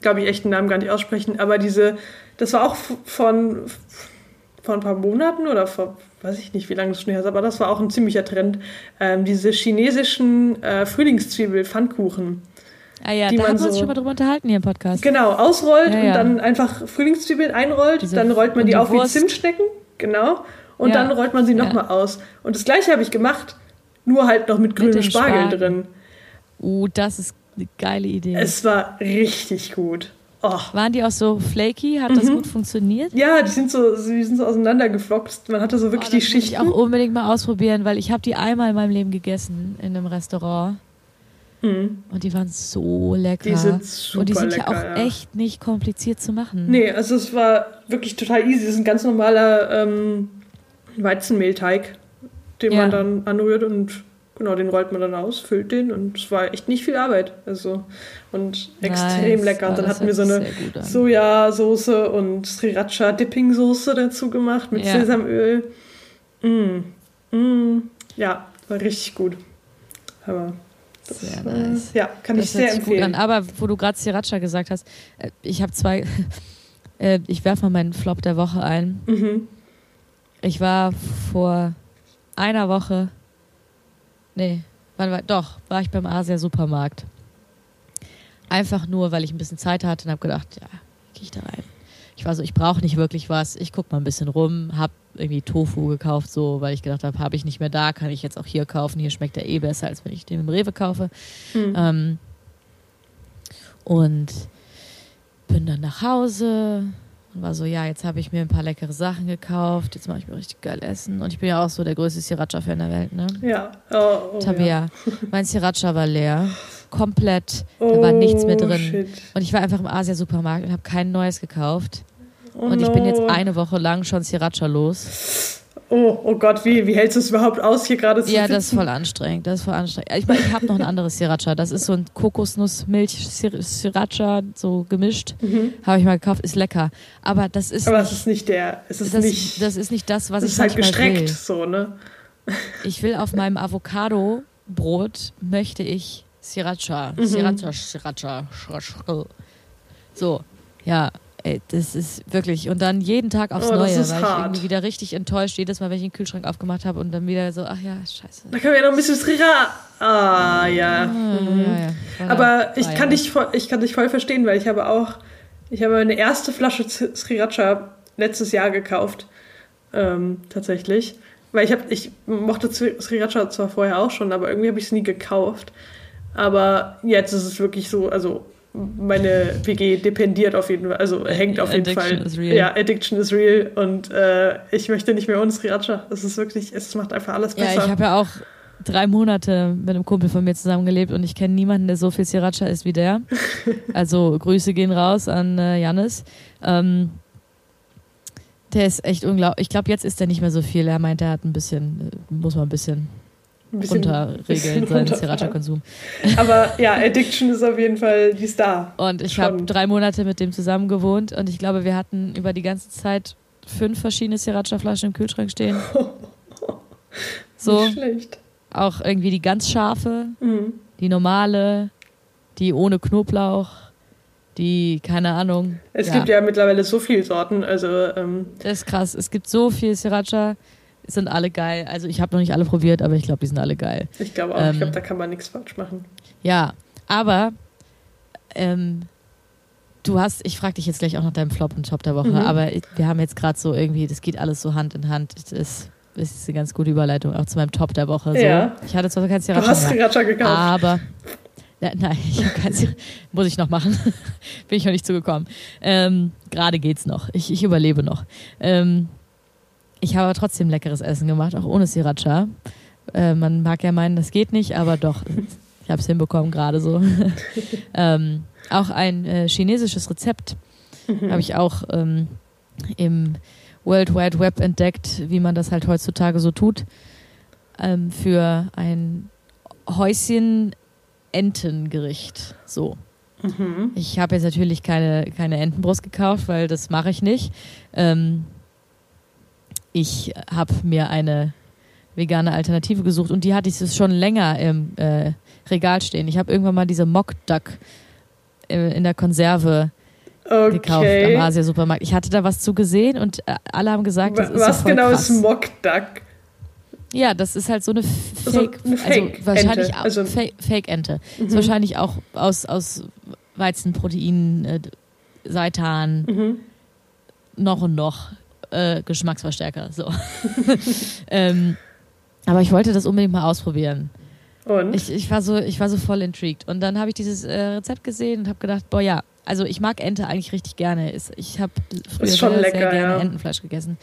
glaube ich, echten Namen gar nicht aussprechen, aber diese, das war auch von, vor ein paar Monaten oder vor weiß ich nicht, wie lange das schon her ist, aber das war auch ein ziemlicher Trend. Ähm, diese chinesischen äh, Frühlingszwiebel-Pfannkuchen. Ah ja, da haben wir uns schon mal drüber unterhalten hier im Podcast. Genau, ausrollt ja, ja. und dann einfach Frühlingszwiebeln einrollt, Diese, dann rollt man die, die auf Wurst. wie Zimtschnecken, genau, und ja. dann rollt man sie nochmal aus. Und das gleiche habe ich gemacht, nur halt noch mit grünem Spargel, Spargel drin. Uh, das ist eine geile Idee. Es war richtig gut. Oh. Waren die auch so flaky? Hat das mhm. gut funktioniert? Ja, die sind so, die sind so auseinandergeflockt. Man hatte so wirklich oh, die Schichten. Ich auch unbedingt mal ausprobieren, weil ich habe die einmal in meinem Leben gegessen in einem Restaurant. Mhm. Und die waren so lecker. Die sind super Und die sind lecker, ja auch ja. echt nicht kompliziert zu machen. Nee, also es war wirklich total easy. Das ist ein ganz normaler ähm, Weizenmehlteig, den ja. man dann anrührt und genau, den rollt man dann aus, füllt den und es war echt nicht viel Arbeit. Also und extrem nice. lecker. Und dann hatten wir so eine Sojasauce und Sriracha Dipping Soße dazu gemacht mit ja. Sesamöl. Mm. Mm. Ja, war richtig gut. Aber das, sehr nice. Äh, ja, kann das ich sehr empfehlen. Aber wo du gerade Sriracha gesagt hast, äh, ich habe zwei. (laughs) Äh, ich werfe mal meinen Flop der Woche ein. Mhm. Ich war vor einer Woche. Nee, wann war, doch, war ich beim Asia-Supermarkt. Einfach nur, weil ich ein bisschen Zeit hatte und habe gedacht, ja, gehe ich da rein. Ich war so, ich brauche nicht wirklich was. Ich gucke mal ein bisschen rum, habe irgendwie Tofu gekauft, so, weil ich gedacht habe, habe ich nicht mehr da, kann ich jetzt auch hier kaufen. Hier schmeckt er eh besser, als wenn ich den im Rewe kaufe. Mhm. Ähm, und bin dann nach Hause und war so, ja, jetzt habe ich mir ein paar leckere Sachen gekauft, jetzt mache ich mir richtig geil Essen. Und ich bin ja auch so der größte Sriracha-Fan der Welt, ne? Ja. Oh, oh, Tabea, ja. mein Sriracha war leer. Komplett. Da war nichts mehr drin. Shit. Und ich war einfach im Asia-Supermarkt und habe kein neues gekauft. Oh und ich no. bin jetzt eine Woche lang schon Sriracha los. Oh, oh Gott, wie, wie hältst du es überhaupt aus, hier gerade zu Ja, sitzen? das ist voll anstrengend. Das ist voll anstrengend. Ich meine, ich habe noch ein anderes Sriracha. Das ist so ein Kokosnuss-Milch-Sriracha, so gemischt. Mhm. Habe ich mal gekauft. Ist lecker. Aber das ist. Aber es ist nicht der. Es ist das, nicht. Das ist nicht das, was ich ist halt gestreckt, will. so, ne? Ich will auf meinem Avocado-Brot möchte ich Sriracha. Mhm. Sriracha, Sriracha. So, ja. Ey, das ist wirklich. Und dann jeden Tag aufs oh, Neue, weil hart. ich irgendwie wieder richtig enttäuscht, jedes Mal, wenn ich den Kühlschrank aufgemacht habe und dann wieder so, ach ja, scheiße. Da können wir ja noch ein bisschen Srira. Ah, ja. Mhm. ja, ja. Aber ich kann, dich voll, ich kann dich voll verstehen, weil ich habe auch, ich habe meine erste Flasche Sriracha letztes Jahr gekauft. Ähm, tatsächlich. Weil ich habe, ich mochte Sriracha zwar vorher auch schon, aber irgendwie habe ich es nie gekauft. Aber jetzt ist es wirklich so, also meine WG dependiert auf jeden Fall, also hängt auf jeden Addiction Fall. Is real. Ja, Addiction is real und äh, ich möchte nicht mehr ohne Sriracha. Es ist wirklich, es macht einfach alles besser. Ja, ich habe ja auch drei Monate mit einem Kumpel von mir zusammengelebt und ich kenne niemanden, der so viel Sriracha ist wie der. (laughs) Also Grüße gehen raus an äh, Janis. Ähm, der ist echt unglaublich. Ich glaube, jetzt ist er nicht mehr so viel. Er meint, er hat ein bisschen, äh, muss man ein bisschen bisschen, runterregeln, (laughs) seinen Sriracha-Konsum. Aber ja, Addiction ist auf jeden Fall die Star. Und ich habe drei Monate mit dem zusammen gewohnt und ich glaube, wir hatten über die ganze Zeit fünf verschiedene Sriracha-Flaschen im Kühlschrank stehen. (laughs) so. Nicht schlecht. Auch irgendwie die ganz scharfe, mhm. die normale, die ohne Knoblauch, die, keine Ahnung. Es ja. gibt ja mittlerweile so viele Sorten, also. Ähm das ist krass. Es gibt so viel Sriracha sind alle geil. Also ich habe noch nicht alle probiert, aber ich glaube, die sind alle geil. Ich glaube auch. Ähm, ich glaube, da kann man nichts falsch machen. Ja, aber ähm, du hast, ich frage dich jetzt gleich auch nach deinem Flop und Top der Woche, mhm. aber wir haben jetzt gerade so irgendwie, das geht alles so Hand in Hand. Das ist, das ist eine ganz gute Überleitung auch zu meinem Top der Woche. So. Ja. Ich hatte zwar kein Sriracha Du hast Sriracha gekauft. Aber ja, nein, (laughs) ich kein muss ich noch machen. (laughs) Bin ich noch nicht zugekommen. Ähm, Gerade geht's noch. Ich, ich überlebe noch. Ähm, ich habe aber trotzdem leckeres Essen gemacht, auch ohne Sriracha. Äh, man mag ja meinen, das geht nicht, aber doch, ich habe es hinbekommen gerade so. (laughs) ähm, auch ein äh, chinesisches Rezept mhm. habe ich auch ähm, im World Wide Web entdeckt, wie man das halt heutzutage so tut, ähm, für ein Häuschen Entengericht. So. Mhm. Ich habe jetzt natürlich keine, keine Entenbrust gekauft, weil das mache ich nicht. Ähm, ich habe mir eine vegane Alternative gesucht und die hatte ich schon länger im äh, Regal stehen. Ich habe irgendwann mal diese Mock Duck äh, in der Konserve okay. gekauft am Asia-Supermarkt. Ich hatte da was zu gesehen und äh, alle haben gesagt, das ist Was so voll genau krass. ist Mock Duck? Ja, das ist halt so eine Fake, also, eine Fake also wahrscheinlich Ente. Also Fake Ente. Mhm. Ist wahrscheinlich auch aus, aus Weizenprotein, äh, Seitan, mhm. noch und noch äh, Geschmacksverstärker. So. (laughs) ähm, aber ich wollte das unbedingt mal ausprobieren. Und? Ich, ich, war so, ich war so voll intrigued. Und dann habe ich dieses äh, Rezept gesehen und habe gedacht, boah ja, also ich mag Ente eigentlich richtig gerne. Ich habe früher sehr, lecker, sehr, gerne ja. Entenfleisch gegessen.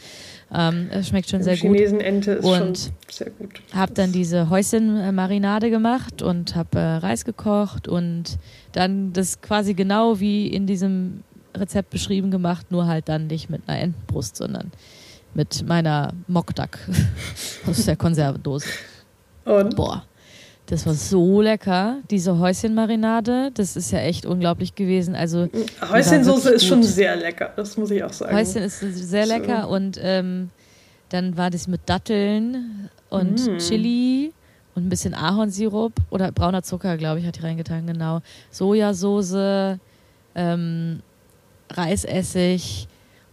Ähm, es schmeckt schon Im sehr Chinesen gut. Ente ist und schon sehr gut. Habe dann diese Häuschen-Marinade gemacht und habe äh, Reis gekocht und dann das quasi genau wie in diesem Rezept beschrieben gemacht, nur halt dann nicht mit einer Entenbrust, sondern mit meiner Mokdak (laughs) aus der Konservendose. Und? Boah. Das war so lecker, diese Häuschenmarinade. Das ist ja echt unglaublich gewesen. Also Häuschensoße ist schon sehr lecker, das muss ich auch sagen. Häuschen ist sehr lecker so. und ähm, dann war das mit Datteln und mm. Chili und ein bisschen Ahornsirup oder brauner Zucker, glaube ich, hat die reingetan, genau. Sojasauce, ähm, Reisessig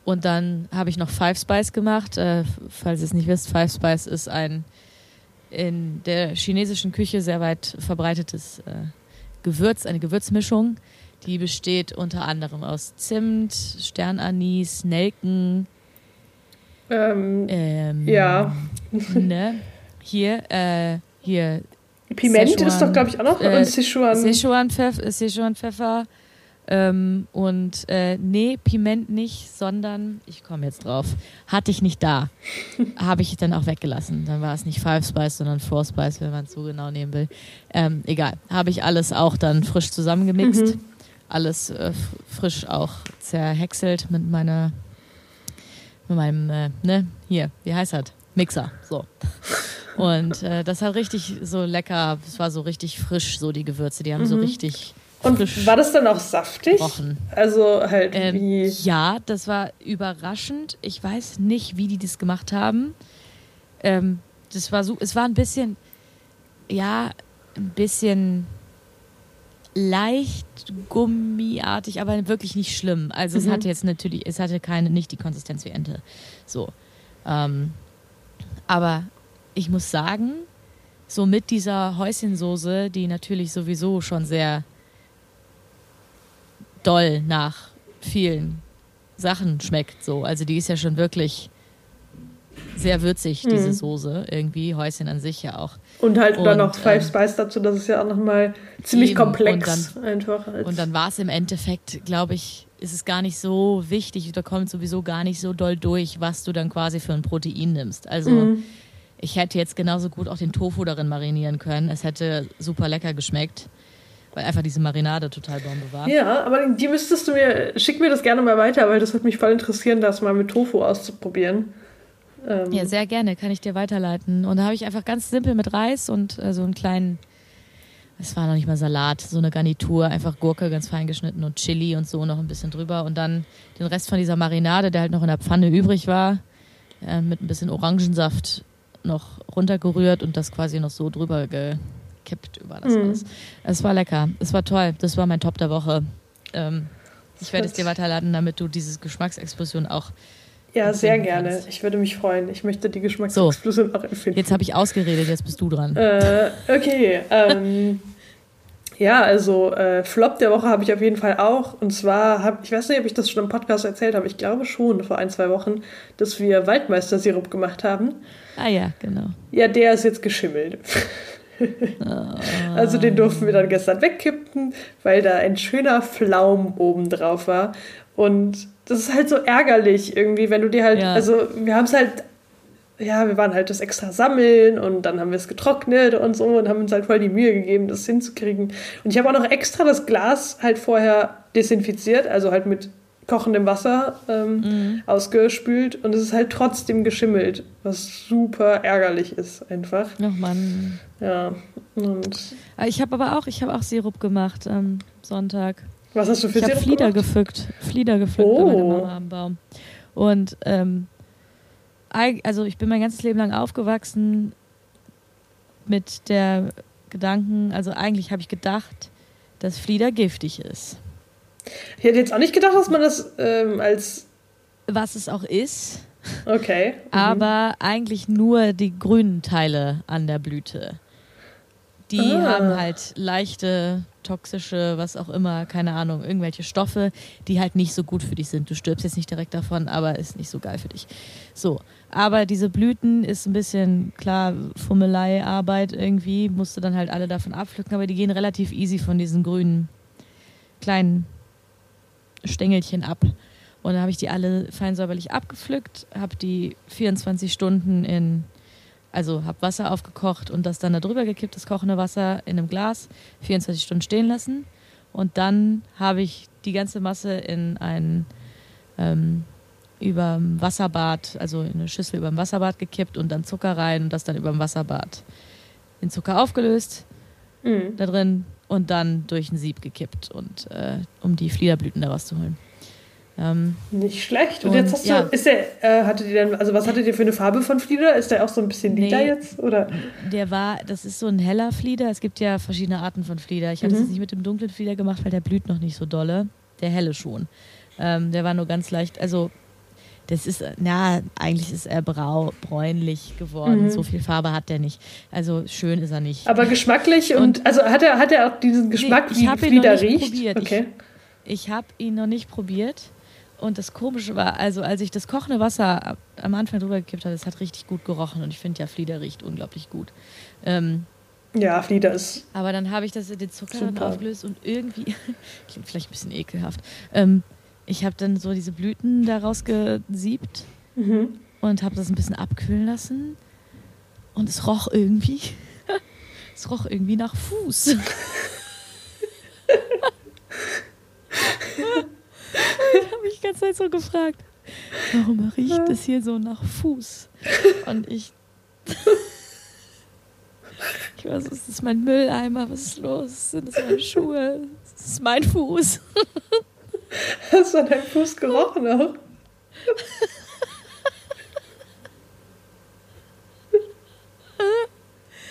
und dann habe ich noch Five Spice gemacht. Äh, falls ihr es nicht wisst, Five Spice ist ein in der chinesischen Küche sehr weit verbreitetes äh, Gewürz, eine Gewürzmischung. Die besteht unter anderem aus Zimt, Sternanis, Nelken. Ähm, ähm, ja. Ne? Hier, äh, hier. Piment Sichuan, ist doch, glaube ich, auch noch. Äh, und Sichuan. Sichuan, Pfeff, Sichuan Pfeffer ähm, und äh, nee, Piment nicht, sondern, ich komme jetzt drauf, hatte ich nicht da. (laughs) Habe ich dann auch weggelassen. Dann war es nicht Five Spice, sondern Four Spice, wenn man es so genau nehmen will. Ähm, egal, habe ich alles auch dann frisch zusammengemixt. Mhm. Alles äh, frisch auch zerhäckselt mit meiner, mit meinem, äh, ne, hier, wie heißt das? Mixer, so. (laughs) Und äh, das hat richtig so lecker, es war so richtig frisch, so die Gewürze, die haben mhm. so richtig und war das dann auch saftig? Rochen. Also halt ähm, wie. Ja, das war überraschend. Ich weiß nicht, wie die das gemacht haben. Ähm, das war so, es war ein bisschen, ja, ein bisschen leicht gummiartig, aber wirklich nicht schlimm. Also mhm. es hatte jetzt natürlich, es hatte keine, nicht die Konsistenz wie Ente. So. Ähm, aber ich muss sagen, so mit dieser Häuschensoße, die natürlich sowieso schon sehr doll nach vielen Sachen schmeckt. So. Also die ist ja schon wirklich sehr würzig, mhm. diese Soße. Irgendwie, Häuschen an sich ja auch. Und halt und, dann noch Five ähm, Spice dazu, das ist ja auch nochmal ziemlich eben. komplex dann, einfach. und dann war es im Endeffekt, glaube ich, ist es gar nicht so wichtig, da kommt sowieso gar nicht so doll durch, was du dann quasi für ein Protein nimmst. Also mhm. ich hätte jetzt genauso gut auch den Tofu darin marinieren können. Es hätte super lecker geschmeckt weil einfach diese Marinade total Bombe war. Ja, aber die müsstest du mir, schick mir das gerne mal weiter, weil das würde mich voll interessieren, das mal mit Tofu auszuprobieren. Ähm. Ja, sehr gerne, kann ich dir weiterleiten. Und da habe ich einfach ganz simpel mit Reis und äh, so einen kleinen, es war noch nicht mal Salat, so eine Garnitur, einfach Gurke ganz fein geschnitten und Chili und so noch ein bisschen drüber. Und dann den Rest von dieser Marinade, der halt noch in der Pfanne übrig war, äh, mit ein bisschen Orangensaft noch runtergerührt und das quasi noch so drüber ge gekippt über das mhm. alles. Es war lecker. Es war toll. Das war mein Top der Woche. Ähm, ich werde es dir weiterladen, damit du diese Geschmacksexplosion auch. Ja, sehr gerne. Kannst. Ich würde mich freuen. Ich möchte die Geschmacksexplosion so, auch empfinden. Jetzt habe ich ausgeredet, jetzt bist du dran. Äh, okay. Ähm, ja, also äh, Flop der Woche habe ich auf jeden Fall auch. Und zwar habe ich weiß nicht, ob ich das schon im Podcast erzählt habe. Ich glaube schon vor ein, zwei Wochen, dass wir Waldmeister-Sirup gemacht haben. Ah ja, genau. Ja, der ist jetzt geschimmelt. (laughs) also den durften wir dann gestern wegkippen, weil da ein schöner Flaum oben drauf war. Und das ist halt so ärgerlich irgendwie, wenn du dir halt, ja. also wir haben es halt, ja, wir waren halt das extra sammeln und dann haben wir es getrocknet und so und haben uns halt voll die Mühe gegeben, das hinzukriegen. Und ich habe auch noch extra das Glas halt vorher desinfiziert, also halt mit kochendem Wasser ähm, mhm. ausgespült und es ist halt trotzdem geschimmelt, was super ärgerlich ist einfach. Ach Mann. Ja. Und ah, ich habe aber auch, ich habe auch Sirup gemacht am Sonntag. Was hast du für ich Sirup Ich Flieder gemacht? gepflückt, Flieder gepflückt oh. bei meiner Mama am Baum. Und ähm, also ich bin mein ganzes Leben lang aufgewachsen mit der Gedanken, also eigentlich habe ich gedacht, dass Flieder giftig ist. Ich hätte jetzt auch nicht gedacht, dass man das ähm, als. Was es auch ist. Okay. Mhm. Aber eigentlich nur die grünen Teile an der Blüte. Die ah. haben halt leichte toxische, was auch immer, keine Ahnung, irgendwelche Stoffe, die halt nicht so gut für dich sind. Du stirbst jetzt nicht direkt davon, aber ist nicht so geil für dich. So, aber diese Blüten ist ein bisschen, klar, Fummelei-Arbeit irgendwie, musst du dann halt alle davon abpflücken, aber die gehen relativ easy von diesen grünen kleinen Stängelchen ab. Und dann habe ich die alle fein säuberlich abgepflückt, habe die 24 Stunden in, also habe Wasser aufgekocht und das dann da drüber gekippt, das kochende Wasser in einem Glas, 24 Stunden stehen lassen. Und dann habe ich die ganze Masse in ein ähm, über Wasserbad, also in eine Schüssel über dem Wasserbad gekippt und dann Zucker rein und das dann über dem Wasserbad in Zucker aufgelöst mhm. da drin und dann durch ein Sieb gekippt und äh, um die Fliederblüten daraus zu holen. Ähm, Nicht schlecht. Und, und, jetzt hast du, ja. ist der, äh, hatte die denn, also was hattet ihr für eine Farbe von Flieder? Ist der auch so ein bisschen lila nee, jetzt? Oder? Der war, das ist so ein heller Flieder. Es gibt ja verschiedene Arten von Flieder. Ich habe es mhm. jetzt nicht mit dem dunklen Flieder gemacht, weil der blüht noch nicht so dolle. Der helle schon. Ähm, der war nur ganz leicht, also das ist, na, eigentlich ist er brau, bräunlich geworden. Mhm. So viel Farbe hat der nicht. Also schön ist er nicht. Aber geschmacklich und, und also hat er, hat er auch diesen Geschmack, nee, wie Flieder riecht? Probiert. Okay. Ich, ich habe ihn noch nicht probiert. Und das Komische war, also als ich das kochende Wasser am Anfang drüber gekippt habe, es hat richtig gut gerochen und ich finde ja, Flieder riecht unglaublich gut. Ähm, ja, Flieder ist. Aber dann habe ich das den Zucker aufgelöst und irgendwie, (laughs) klingt vielleicht ein bisschen ekelhaft, ähm, ich habe dann so diese Blüten daraus gesiebt mhm. und habe das ein bisschen abkühlen lassen und es roch irgendwie, (laughs) es roch irgendwie nach Fuß. ich habe mich die ganze Zeit so gefragt, warum riecht es hier so nach Fuß? Und ich. ich weiß, es ist mein Mülleimer, was ist los? Sind das meine Schuhe? Das ist mein Fuß. Hast du an deinem Fuß gerochen auch?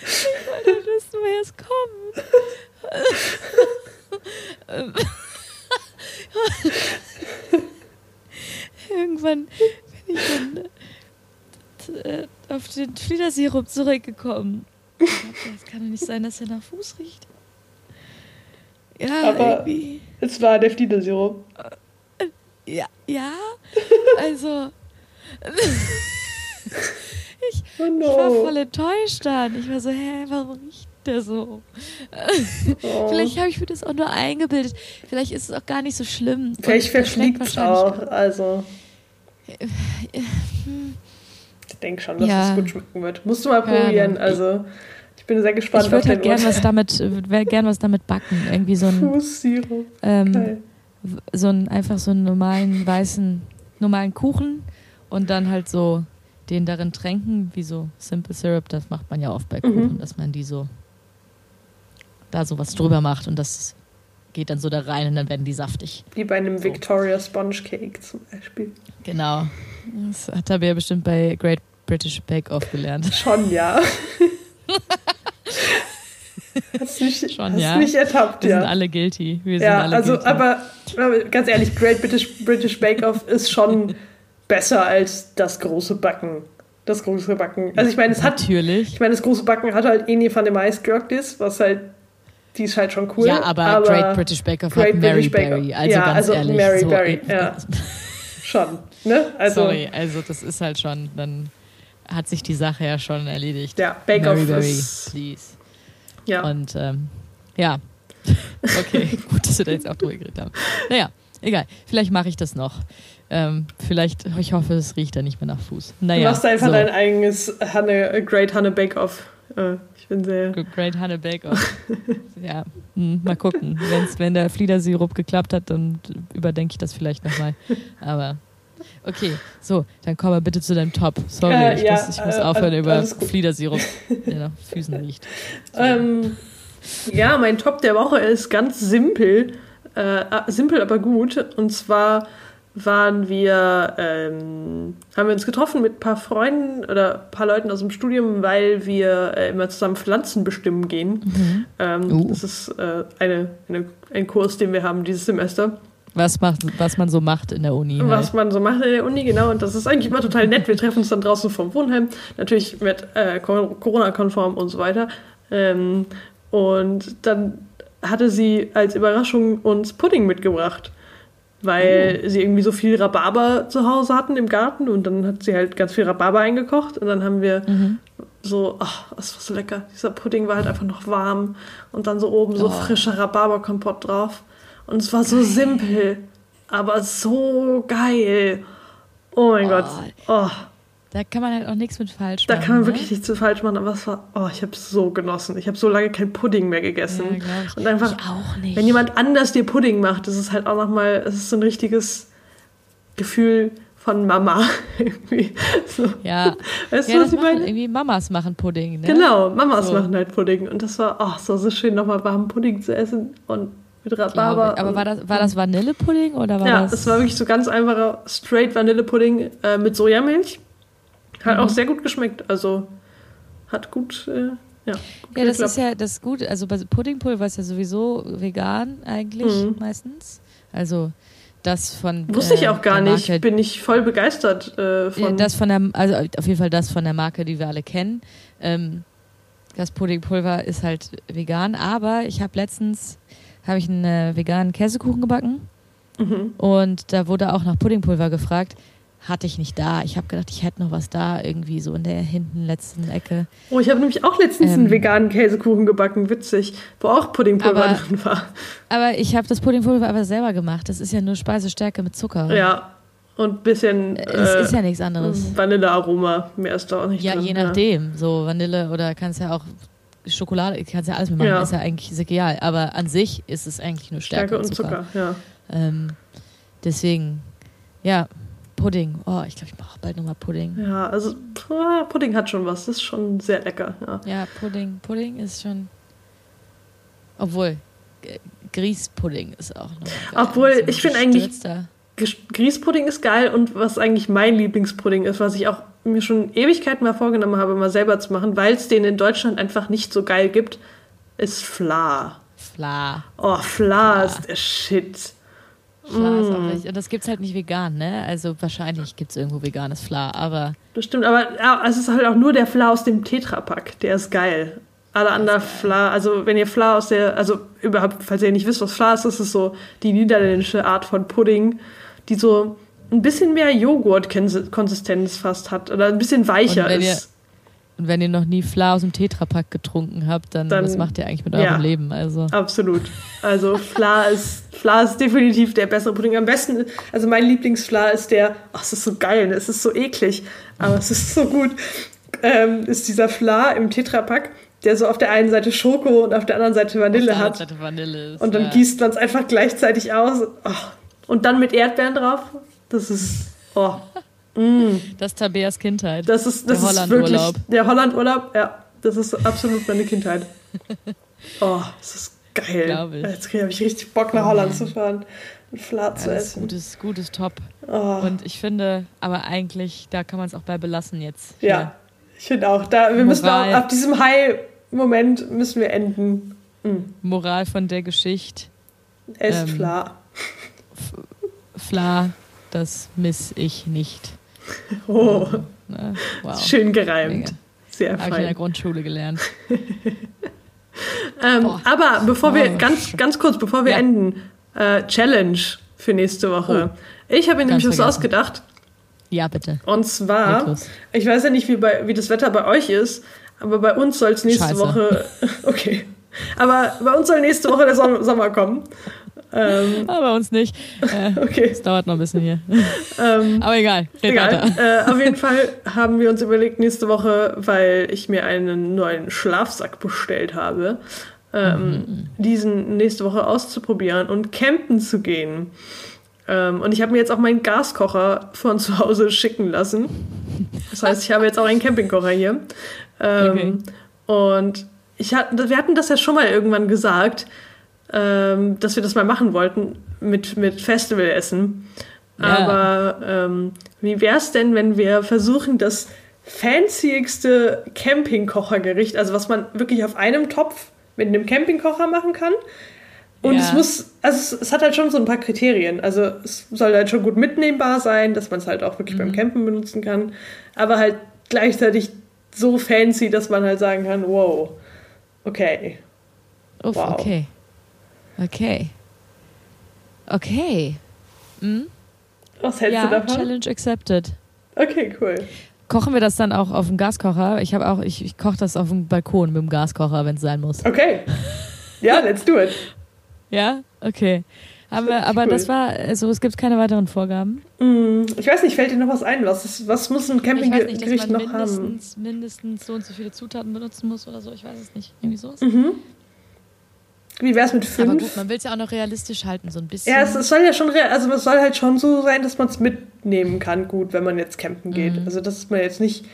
Ich wollte wissen, woher es kommt. Irgendwann bin ich dann äh, auf den Fliedersirup zurückgekommen. Es kann doch nicht sein, dass er nach Fuß riecht. Ja, Aber irgendwie. Es war. Äh, ja, ja. (laughs) Also. (laughs) ich, oh no. ich war voll enttäuscht dann. Ich war so, hä, warum riecht der so? Oh. (laughs) Vielleicht habe ich mir das auch nur eingebildet. Vielleicht ist es auch gar nicht so schlimm. Vielleicht verschliegt es auch. Also. Ich denke schon, dass ja. es gut schmecken wird. Musst du mal probieren. Also. Ich bin sehr gespannt. Ich würde halt gern was damit, gern was damit backen. Irgendwie so ein Fußsirup. Ähm, so ein einfach so einen normalen weißen normalen Kuchen und dann halt so den darin tränken, wie so Simple Syrup. Das macht man ja oft bei Kuchen, mhm. dass man die so da so was drüber macht und das geht dann so da rein und dann werden die saftig. Wie bei einem so. Victoria Sponge Cake zum Beispiel. Genau. Das hat er ja bestimmt bei Great British Bake Off gelernt. Schon, ja. (laughs) hast mich, Schon, hast ja. mich ertappt, Wir ja. sind alle guilty. Wir ja, alle also, guilty. Aber, aber ganz ehrlich, Great British, British Bake Off ist schon besser als das große Backen das große Backen. Also ich meine, es hat natürlich. Ich meine, das große Backen hat halt Eni van der Mais gerockt ist, was halt die ist halt schon cool. Ja, aber, aber Great British Bake Off Great hat Mary Berry. Also ja, ganz also ehrlich, Mary so, Berry, ja. (laughs) schon, ne? Also, Sorry, also das ist halt schon, dann hat sich die Sache ja schon erledigt. Ja, Bake Mary Off Berry, ist, please. Ja. Und ähm, ja, (laughs) okay, (laughs) gut, dass wir da jetzt auch drüber geredet haben. Naja, egal, vielleicht mache ich das noch. Ähm, vielleicht, ich hoffe, es riecht dann nicht mehr nach Fuß. Naja, du machst einfach so. dein eigenes Hanne, Great Hanne Bake Off. Äh, ich bin sehr. Great Hanne Bake Off. (laughs) ja, hm, mal gucken. Wenn's, wenn der Fliedersirup geklappt hat, dann überdenke ich das vielleicht nochmal. Aber Okay, so, dann komm mal bitte zu deinem Top. Sorry, äh, ich, ja, muss, ich muss äh, aufhören, äh, über Fliedersirup, (laughs) der nach Füßen riecht. Ähm, ja, mein Top der Woche ist ganz simpel. Äh, simpel, aber gut. Und zwar waren wir, ähm, haben wir uns getroffen mit ein paar Freunden oder ein paar Leuten aus dem Studium, weil wir äh, immer zusammen Pflanzen bestimmen gehen. Mhm. Ähm, uh. Das ist äh, eine, eine, ein Kurs, den wir haben dieses Semester. Was, macht, was man so macht in der Uni. Halt. Was man so macht in der Uni, genau. Und das ist eigentlich immer total nett. Wir treffen uns dann draußen vom Wohnheim, natürlich mit äh, Corona-konform und so weiter. Ähm, und dann hatte sie als Überraschung uns Pudding mitgebracht. Weil oh. sie irgendwie so viel Rhabarber zu Hause hatten im Garten und dann hat sie halt ganz viel Rhabarber eingekocht und dann haben wir mhm. so, ach, das war so lecker. Dieser Pudding war halt einfach noch warm und dann so oben so oh. frischer Rhabarberkompott drauf. Und es war so simpel, aber so geil. Oh mein oh. Gott. Oh. Da kann man halt auch nichts mit falsch machen. Da kann man ne? wirklich nichts mit falsch machen, aber es war, oh, ich habe es so genossen. Ich habe so lange kein Pudding mehr gegessen. Ja. Und einfach, ich auch nicht. wenn jemand anders dir Pudding macht, ist halt auch nochmal, es ist so ein richtiges Gefühl von Mama. (laughs) irgendwie. So. Ja, weißt ja, du, was ich meine? Irgendwie Mamas machen Pudding, ne? Genau, Mamas so. machen halt Pudding. Und das war, oh, so, so schön, nochmal warmen Pudding zu essen und mit Rhabarber. Aber war das, war das Vanillepudding oder war ja, das? Ja, das war wirklich so ganz einfacher Straight Vanillepudding äh, mit Sojamilch. Hat mhm. auch sehr gut geschmeckt. Also hat gut. Äh, ja, gut ja, das ist ja das ist gut. Also bei Puddingpulver ist ja sowieso vegan eigentlich mhm. meistens. Also das von. Wusste ich äh, auch gar nicht. Marke, Bin ich voll begeistert äh, von. Das von der, also auf jeden Fall das von der Marke, die wir alle kennen. Ähm, das Puddingpulver ist halt vegan, aber ich habe letztens habe ich einen äh, veganen Käsekuchen gebacken mhm. und da wurde auch nach Puddingpulver gefragt hatte ich nicht da. Ich habe gedacht, ich hätte noch was da, irgendwie so in der hinten letzten Ecke. Oh, ich habe nämlich auch letztens ähm, einen veganen Käsekuchen gebacken, witzig, wo auch Puddingpulver aber, drin war. Aber ich habe das Puddingpulver aber selber gemacht. Das ist ja nur Speisestärke mit Zucker. Ja. Und ein bisschen. Es äh, ist ja nichts anderes. Vanillearoma, mehr ist da auch nicht ja, drin. Je ja, je nachdem. So Vanille oder kannst ja auch Schokolade, kannst ja alles mitmachen, ja. ist ja eigentlich ist egal. Aber an sich ist es eigentlich nur Stärke, Stärke und Zucker. Zucker ja. Ähm, deswegen, ja, Pudding. Oh, ich glaube, ich mache bald nochmal Pudding. Ja, also Pudding hat schon was. Das ist schon sehr lecker. Ja, ja Pudding. Pudding ist schon. Obwohl, Grießpudding ist auch noch. Obwohl, ich finde eigentlich. Grießpudding ist geil und was eigentlich mein Lieblingspudding ist, was ich auch mir schon Ewigkeiten mal vorgenommen habe, mal selber zu machen, weil es den in Deutschland einfach nicht so geil gibt, ist Fla. Fla. Oh, Fla, Fla. ist der Shit. Fla ist auch mm. richtig. Und das gibt es halt nicht vegan, ne? Also wahrscheinlich gibt es irgendwo veganes Fla, aber. Das stimmt, aber ja, es ist halt auch nur der Fla aus dem Tetrapack. Der ist geil. Alle anderen Fla, also wenn ihr Fla aus der, also überhaupt, falls ihr nicht wisst, was Fla ist, ist es so die niederländische Art von Pudding, die so ein bisschen mehr Joghurt-Konsistenz fast hat oder ein bisschen weicher ist. Und wenn ihr noch nie Fla aus dem Tetrapack getrunken habt, dann, dann was macht ihr eigentlich mit eurem ja, Leben? Also. Absolut. Also Fla (laughs) ist, Fla ist definitiv der bessere Pudding. Am besten, also mein Lieblingsfla ist der, ach, es ist so geil, es ist so eklig, aber es ist so gut, ähm, ist dieser Fla im Tetrapack, der so auf der einen Seite Schoko und auf der anderen Seite Vanille auf der hat. Seite Vanille ist, und dann ja. gießt man es einfach gleichzeitig aus. Oh. Und dann mit Erdbeeren drauf. Das ist, oh, Mm. Das ist Tabeas Kindheit. Das ist, das der Hollandurlaub. Der Hollandurlaub, ja. Das ist absolut meine Kindheit. (laughs) Oh, das ist geil. Jetzt habe ich richtig Bock, nach oh, Holland zu fahren und Flat zu essen. Gutes, gutes Top. Oh. Und ich finde, aber eigentlich, da kann man es auch bei belassen jetzt. Hier. Ja, ich finde auch. Da, wir Moral. müssen auch, ab diesem High-Moment müssen wir enden. Mhm. Moral von der Geschichte. Esst ähm, Fla. Fla, das miss ich nicht. (laughs) Oh, ne? wow. schön gereimt. Sehr fein. Habe ich in der Grundschule gelernt. (laughs) ähm, aber bevor wir, oh. ganz, ganz kurz, bevor wir ja. enden, äh, Challenge für nächste Woche. Oh. Ich habe mir nämlich was ausgedacht. Ja, bitte. Und zwar, ich weiß ja nicht, wie, bei, wie das Wetter bei euch ist, aber bei uns soll es nächste Scheiße. Woche. (laughs) Okay. Aber bei uns soll nächste Woche der Sommer kommen. Ähm, (laughs) Aber bei uns nicht. Äh, (laughs) okay. Es dauert noch ein bisschen hier. (laughs) Ähm, Aber egal, red egal. Äh, auf jeden Fall haben wir uns überlegt, nächste Woche, weil ich mir einen neuen Schlafsack bestellt habe, ähm, mhm. diesen nächste Woche auszuprobieren und campen zu gehen. Ähm, und ich habe mir jetzt auch meinen Gaskocher von zu Hause schicken lassen. Das heißt, ich habe jetzt auch einen Campingkocher hier. Ähm, okay. Und ich hat, wir hatten das ja schon mal irgendwann gesagt, ähm, dass wir das mal machen wollten mit, mit Festivalessen. Ja. Aber ähm, wie wäre es denn, wenn wir versuchen, das fancyigste Campingkochergericht, also was man wirklich auf einem Topf mit einem Campingkocher machen kann. Und ja. es muss, also es, es, hat halt schon so ein paar Kriterien. Also es soll halt schon gut mitnehmbar sein, dass man es halt auch wirklich mhm. beim Campen benutzen kann. Aber halt gleichzeitig so fancy, dass man halt sagen kann, wow, okay. Uff, wow. okay. Okay. Okay. Hm? Was hältst ja, du davon? Challenge accepted. Okay, cool. Kochen wir das dann auch auf dem Gaskocher? Ich habe auch, ich, ich koche das auf dem Balkon mit dem Gaskocher, wenn es sein muss. Okay. Ja, (laughs) let's do it. Ja? Okay. Haben wir, aber cool. das war, also es gibt keine weiteren Vorgaben. Mm, ich weiß nicht, fällt dir noch was ein? Was, was muss ein Campinggericht noch mindestens, haben? Mindestens so und so viele Zutaten benutzen muss oder so, ich weiß es nicht. Irgendwie so. Mhm. Wie wäre es mit fünf? Aber gut, man will es ja auch noch realistisch halten, so ein bisschen. Ja, es, es soll ja schon, also es soll halt schon so sein, dass man es mitnehmen kann, gut, wenn man jetzt campen geht. Mhm. Also das ist man jetzt nicht,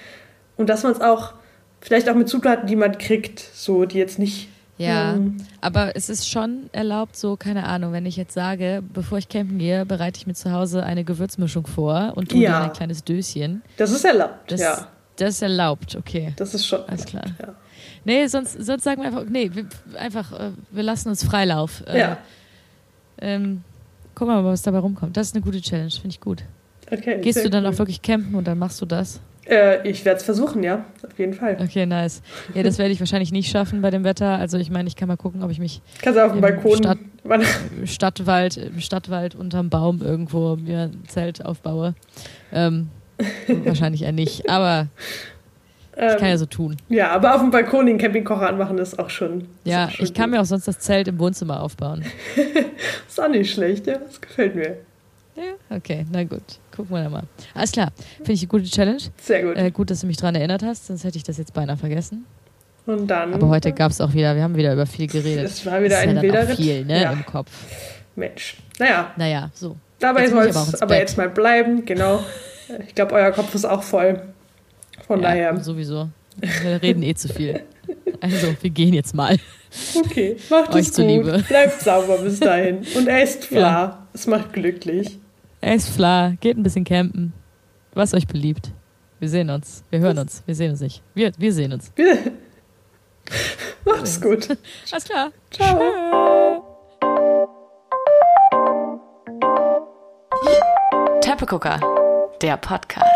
und dass man es auch, vielleicht auch mit Zutaten, die man kriegt, so, die jetzt nicht ja, mhm. aber es ist schon erlaubt, so, keine Ahnung, wenn ich jetzt sage, bevor ich campen gehe, bereite ich mir zu Hause eine Gewürzmischung vor und tue ja. ein kleines Döschen. Das ist erlaubt, das, ja. Das ist erlaubt, okay. Das ist schon. Alles klar. Ja. Nee, sonst, sonst sagen wir einfach, nee, wir, einfach, äh, wir lassen uns Freilauf. Äh, ja. Ähm, gucken wir mal, was dabei rumkommt. Das ist eine gute Challenge, finde ich gut. Okay. Gehst du dann cool. auch wirklich campen und dann machst du das? Äh, ich werde es versuchen, ja, auf jeden Fall. Okay, nice. Ja, das werde ich wahrscheinlich nicht schaffen bei dem Wetter. Also ich meine, ich kann mal gucken, ob ich mich Kannst du auf dem Balkon Stadt, Stadtwald, im Stadtwald unterm Baum irgendwo mir ein Zelt aufbaue. Ähm, (laughs) wahrscheinlich eher nicht, aber ich kann ja so tun. Ja, aber auf dem Balkon den Campingkocher anmachen ist auch schon. Ja, auch schon ich kann mir auch sonst das Zelt im Wohnzimmer aufbauen. (laughs) ist auch nicht schlecht, ja. Das gefällt mir. Ja, okay, na gut. Gucken wir da mal. Alles klar. Finde ich eine gute Challenge. Sehr gut. Äh, gut, dass du mich daran erinnert hast, sonst hätte ich das jetzt beinahe vergessen. Und dann. Aber heute gab es auch wieder, wir haben wieder über viel geredet. Es war wieder das ein ist ja viel, ne, ja. im Kopf. Mensch. Naja. Naja, so. Dabei soll es aber, aber jetzt mal bleiben, genau. (laughs) Ich glaube, euer Kopf ist auch voll. Von ja, daher. Sowieso. Wir reden eh zu viel. Also, wir gehen jetzt mal. Okay, macht Euch es zuliebe. Bleibt sauber bis dahin. Und esst Fla. Ja. Es macht glücklich. Esst Fla. Geht ein bisschen campen. Was euch beliebt. Wir sehen uns. Wir hören uns. Wir sehen uns nicht. Wir, wir sehen uns. Wir. (laughs) Macht's gut. (laughs) Alles klar. Ciao. Teppegucker, der Podcast.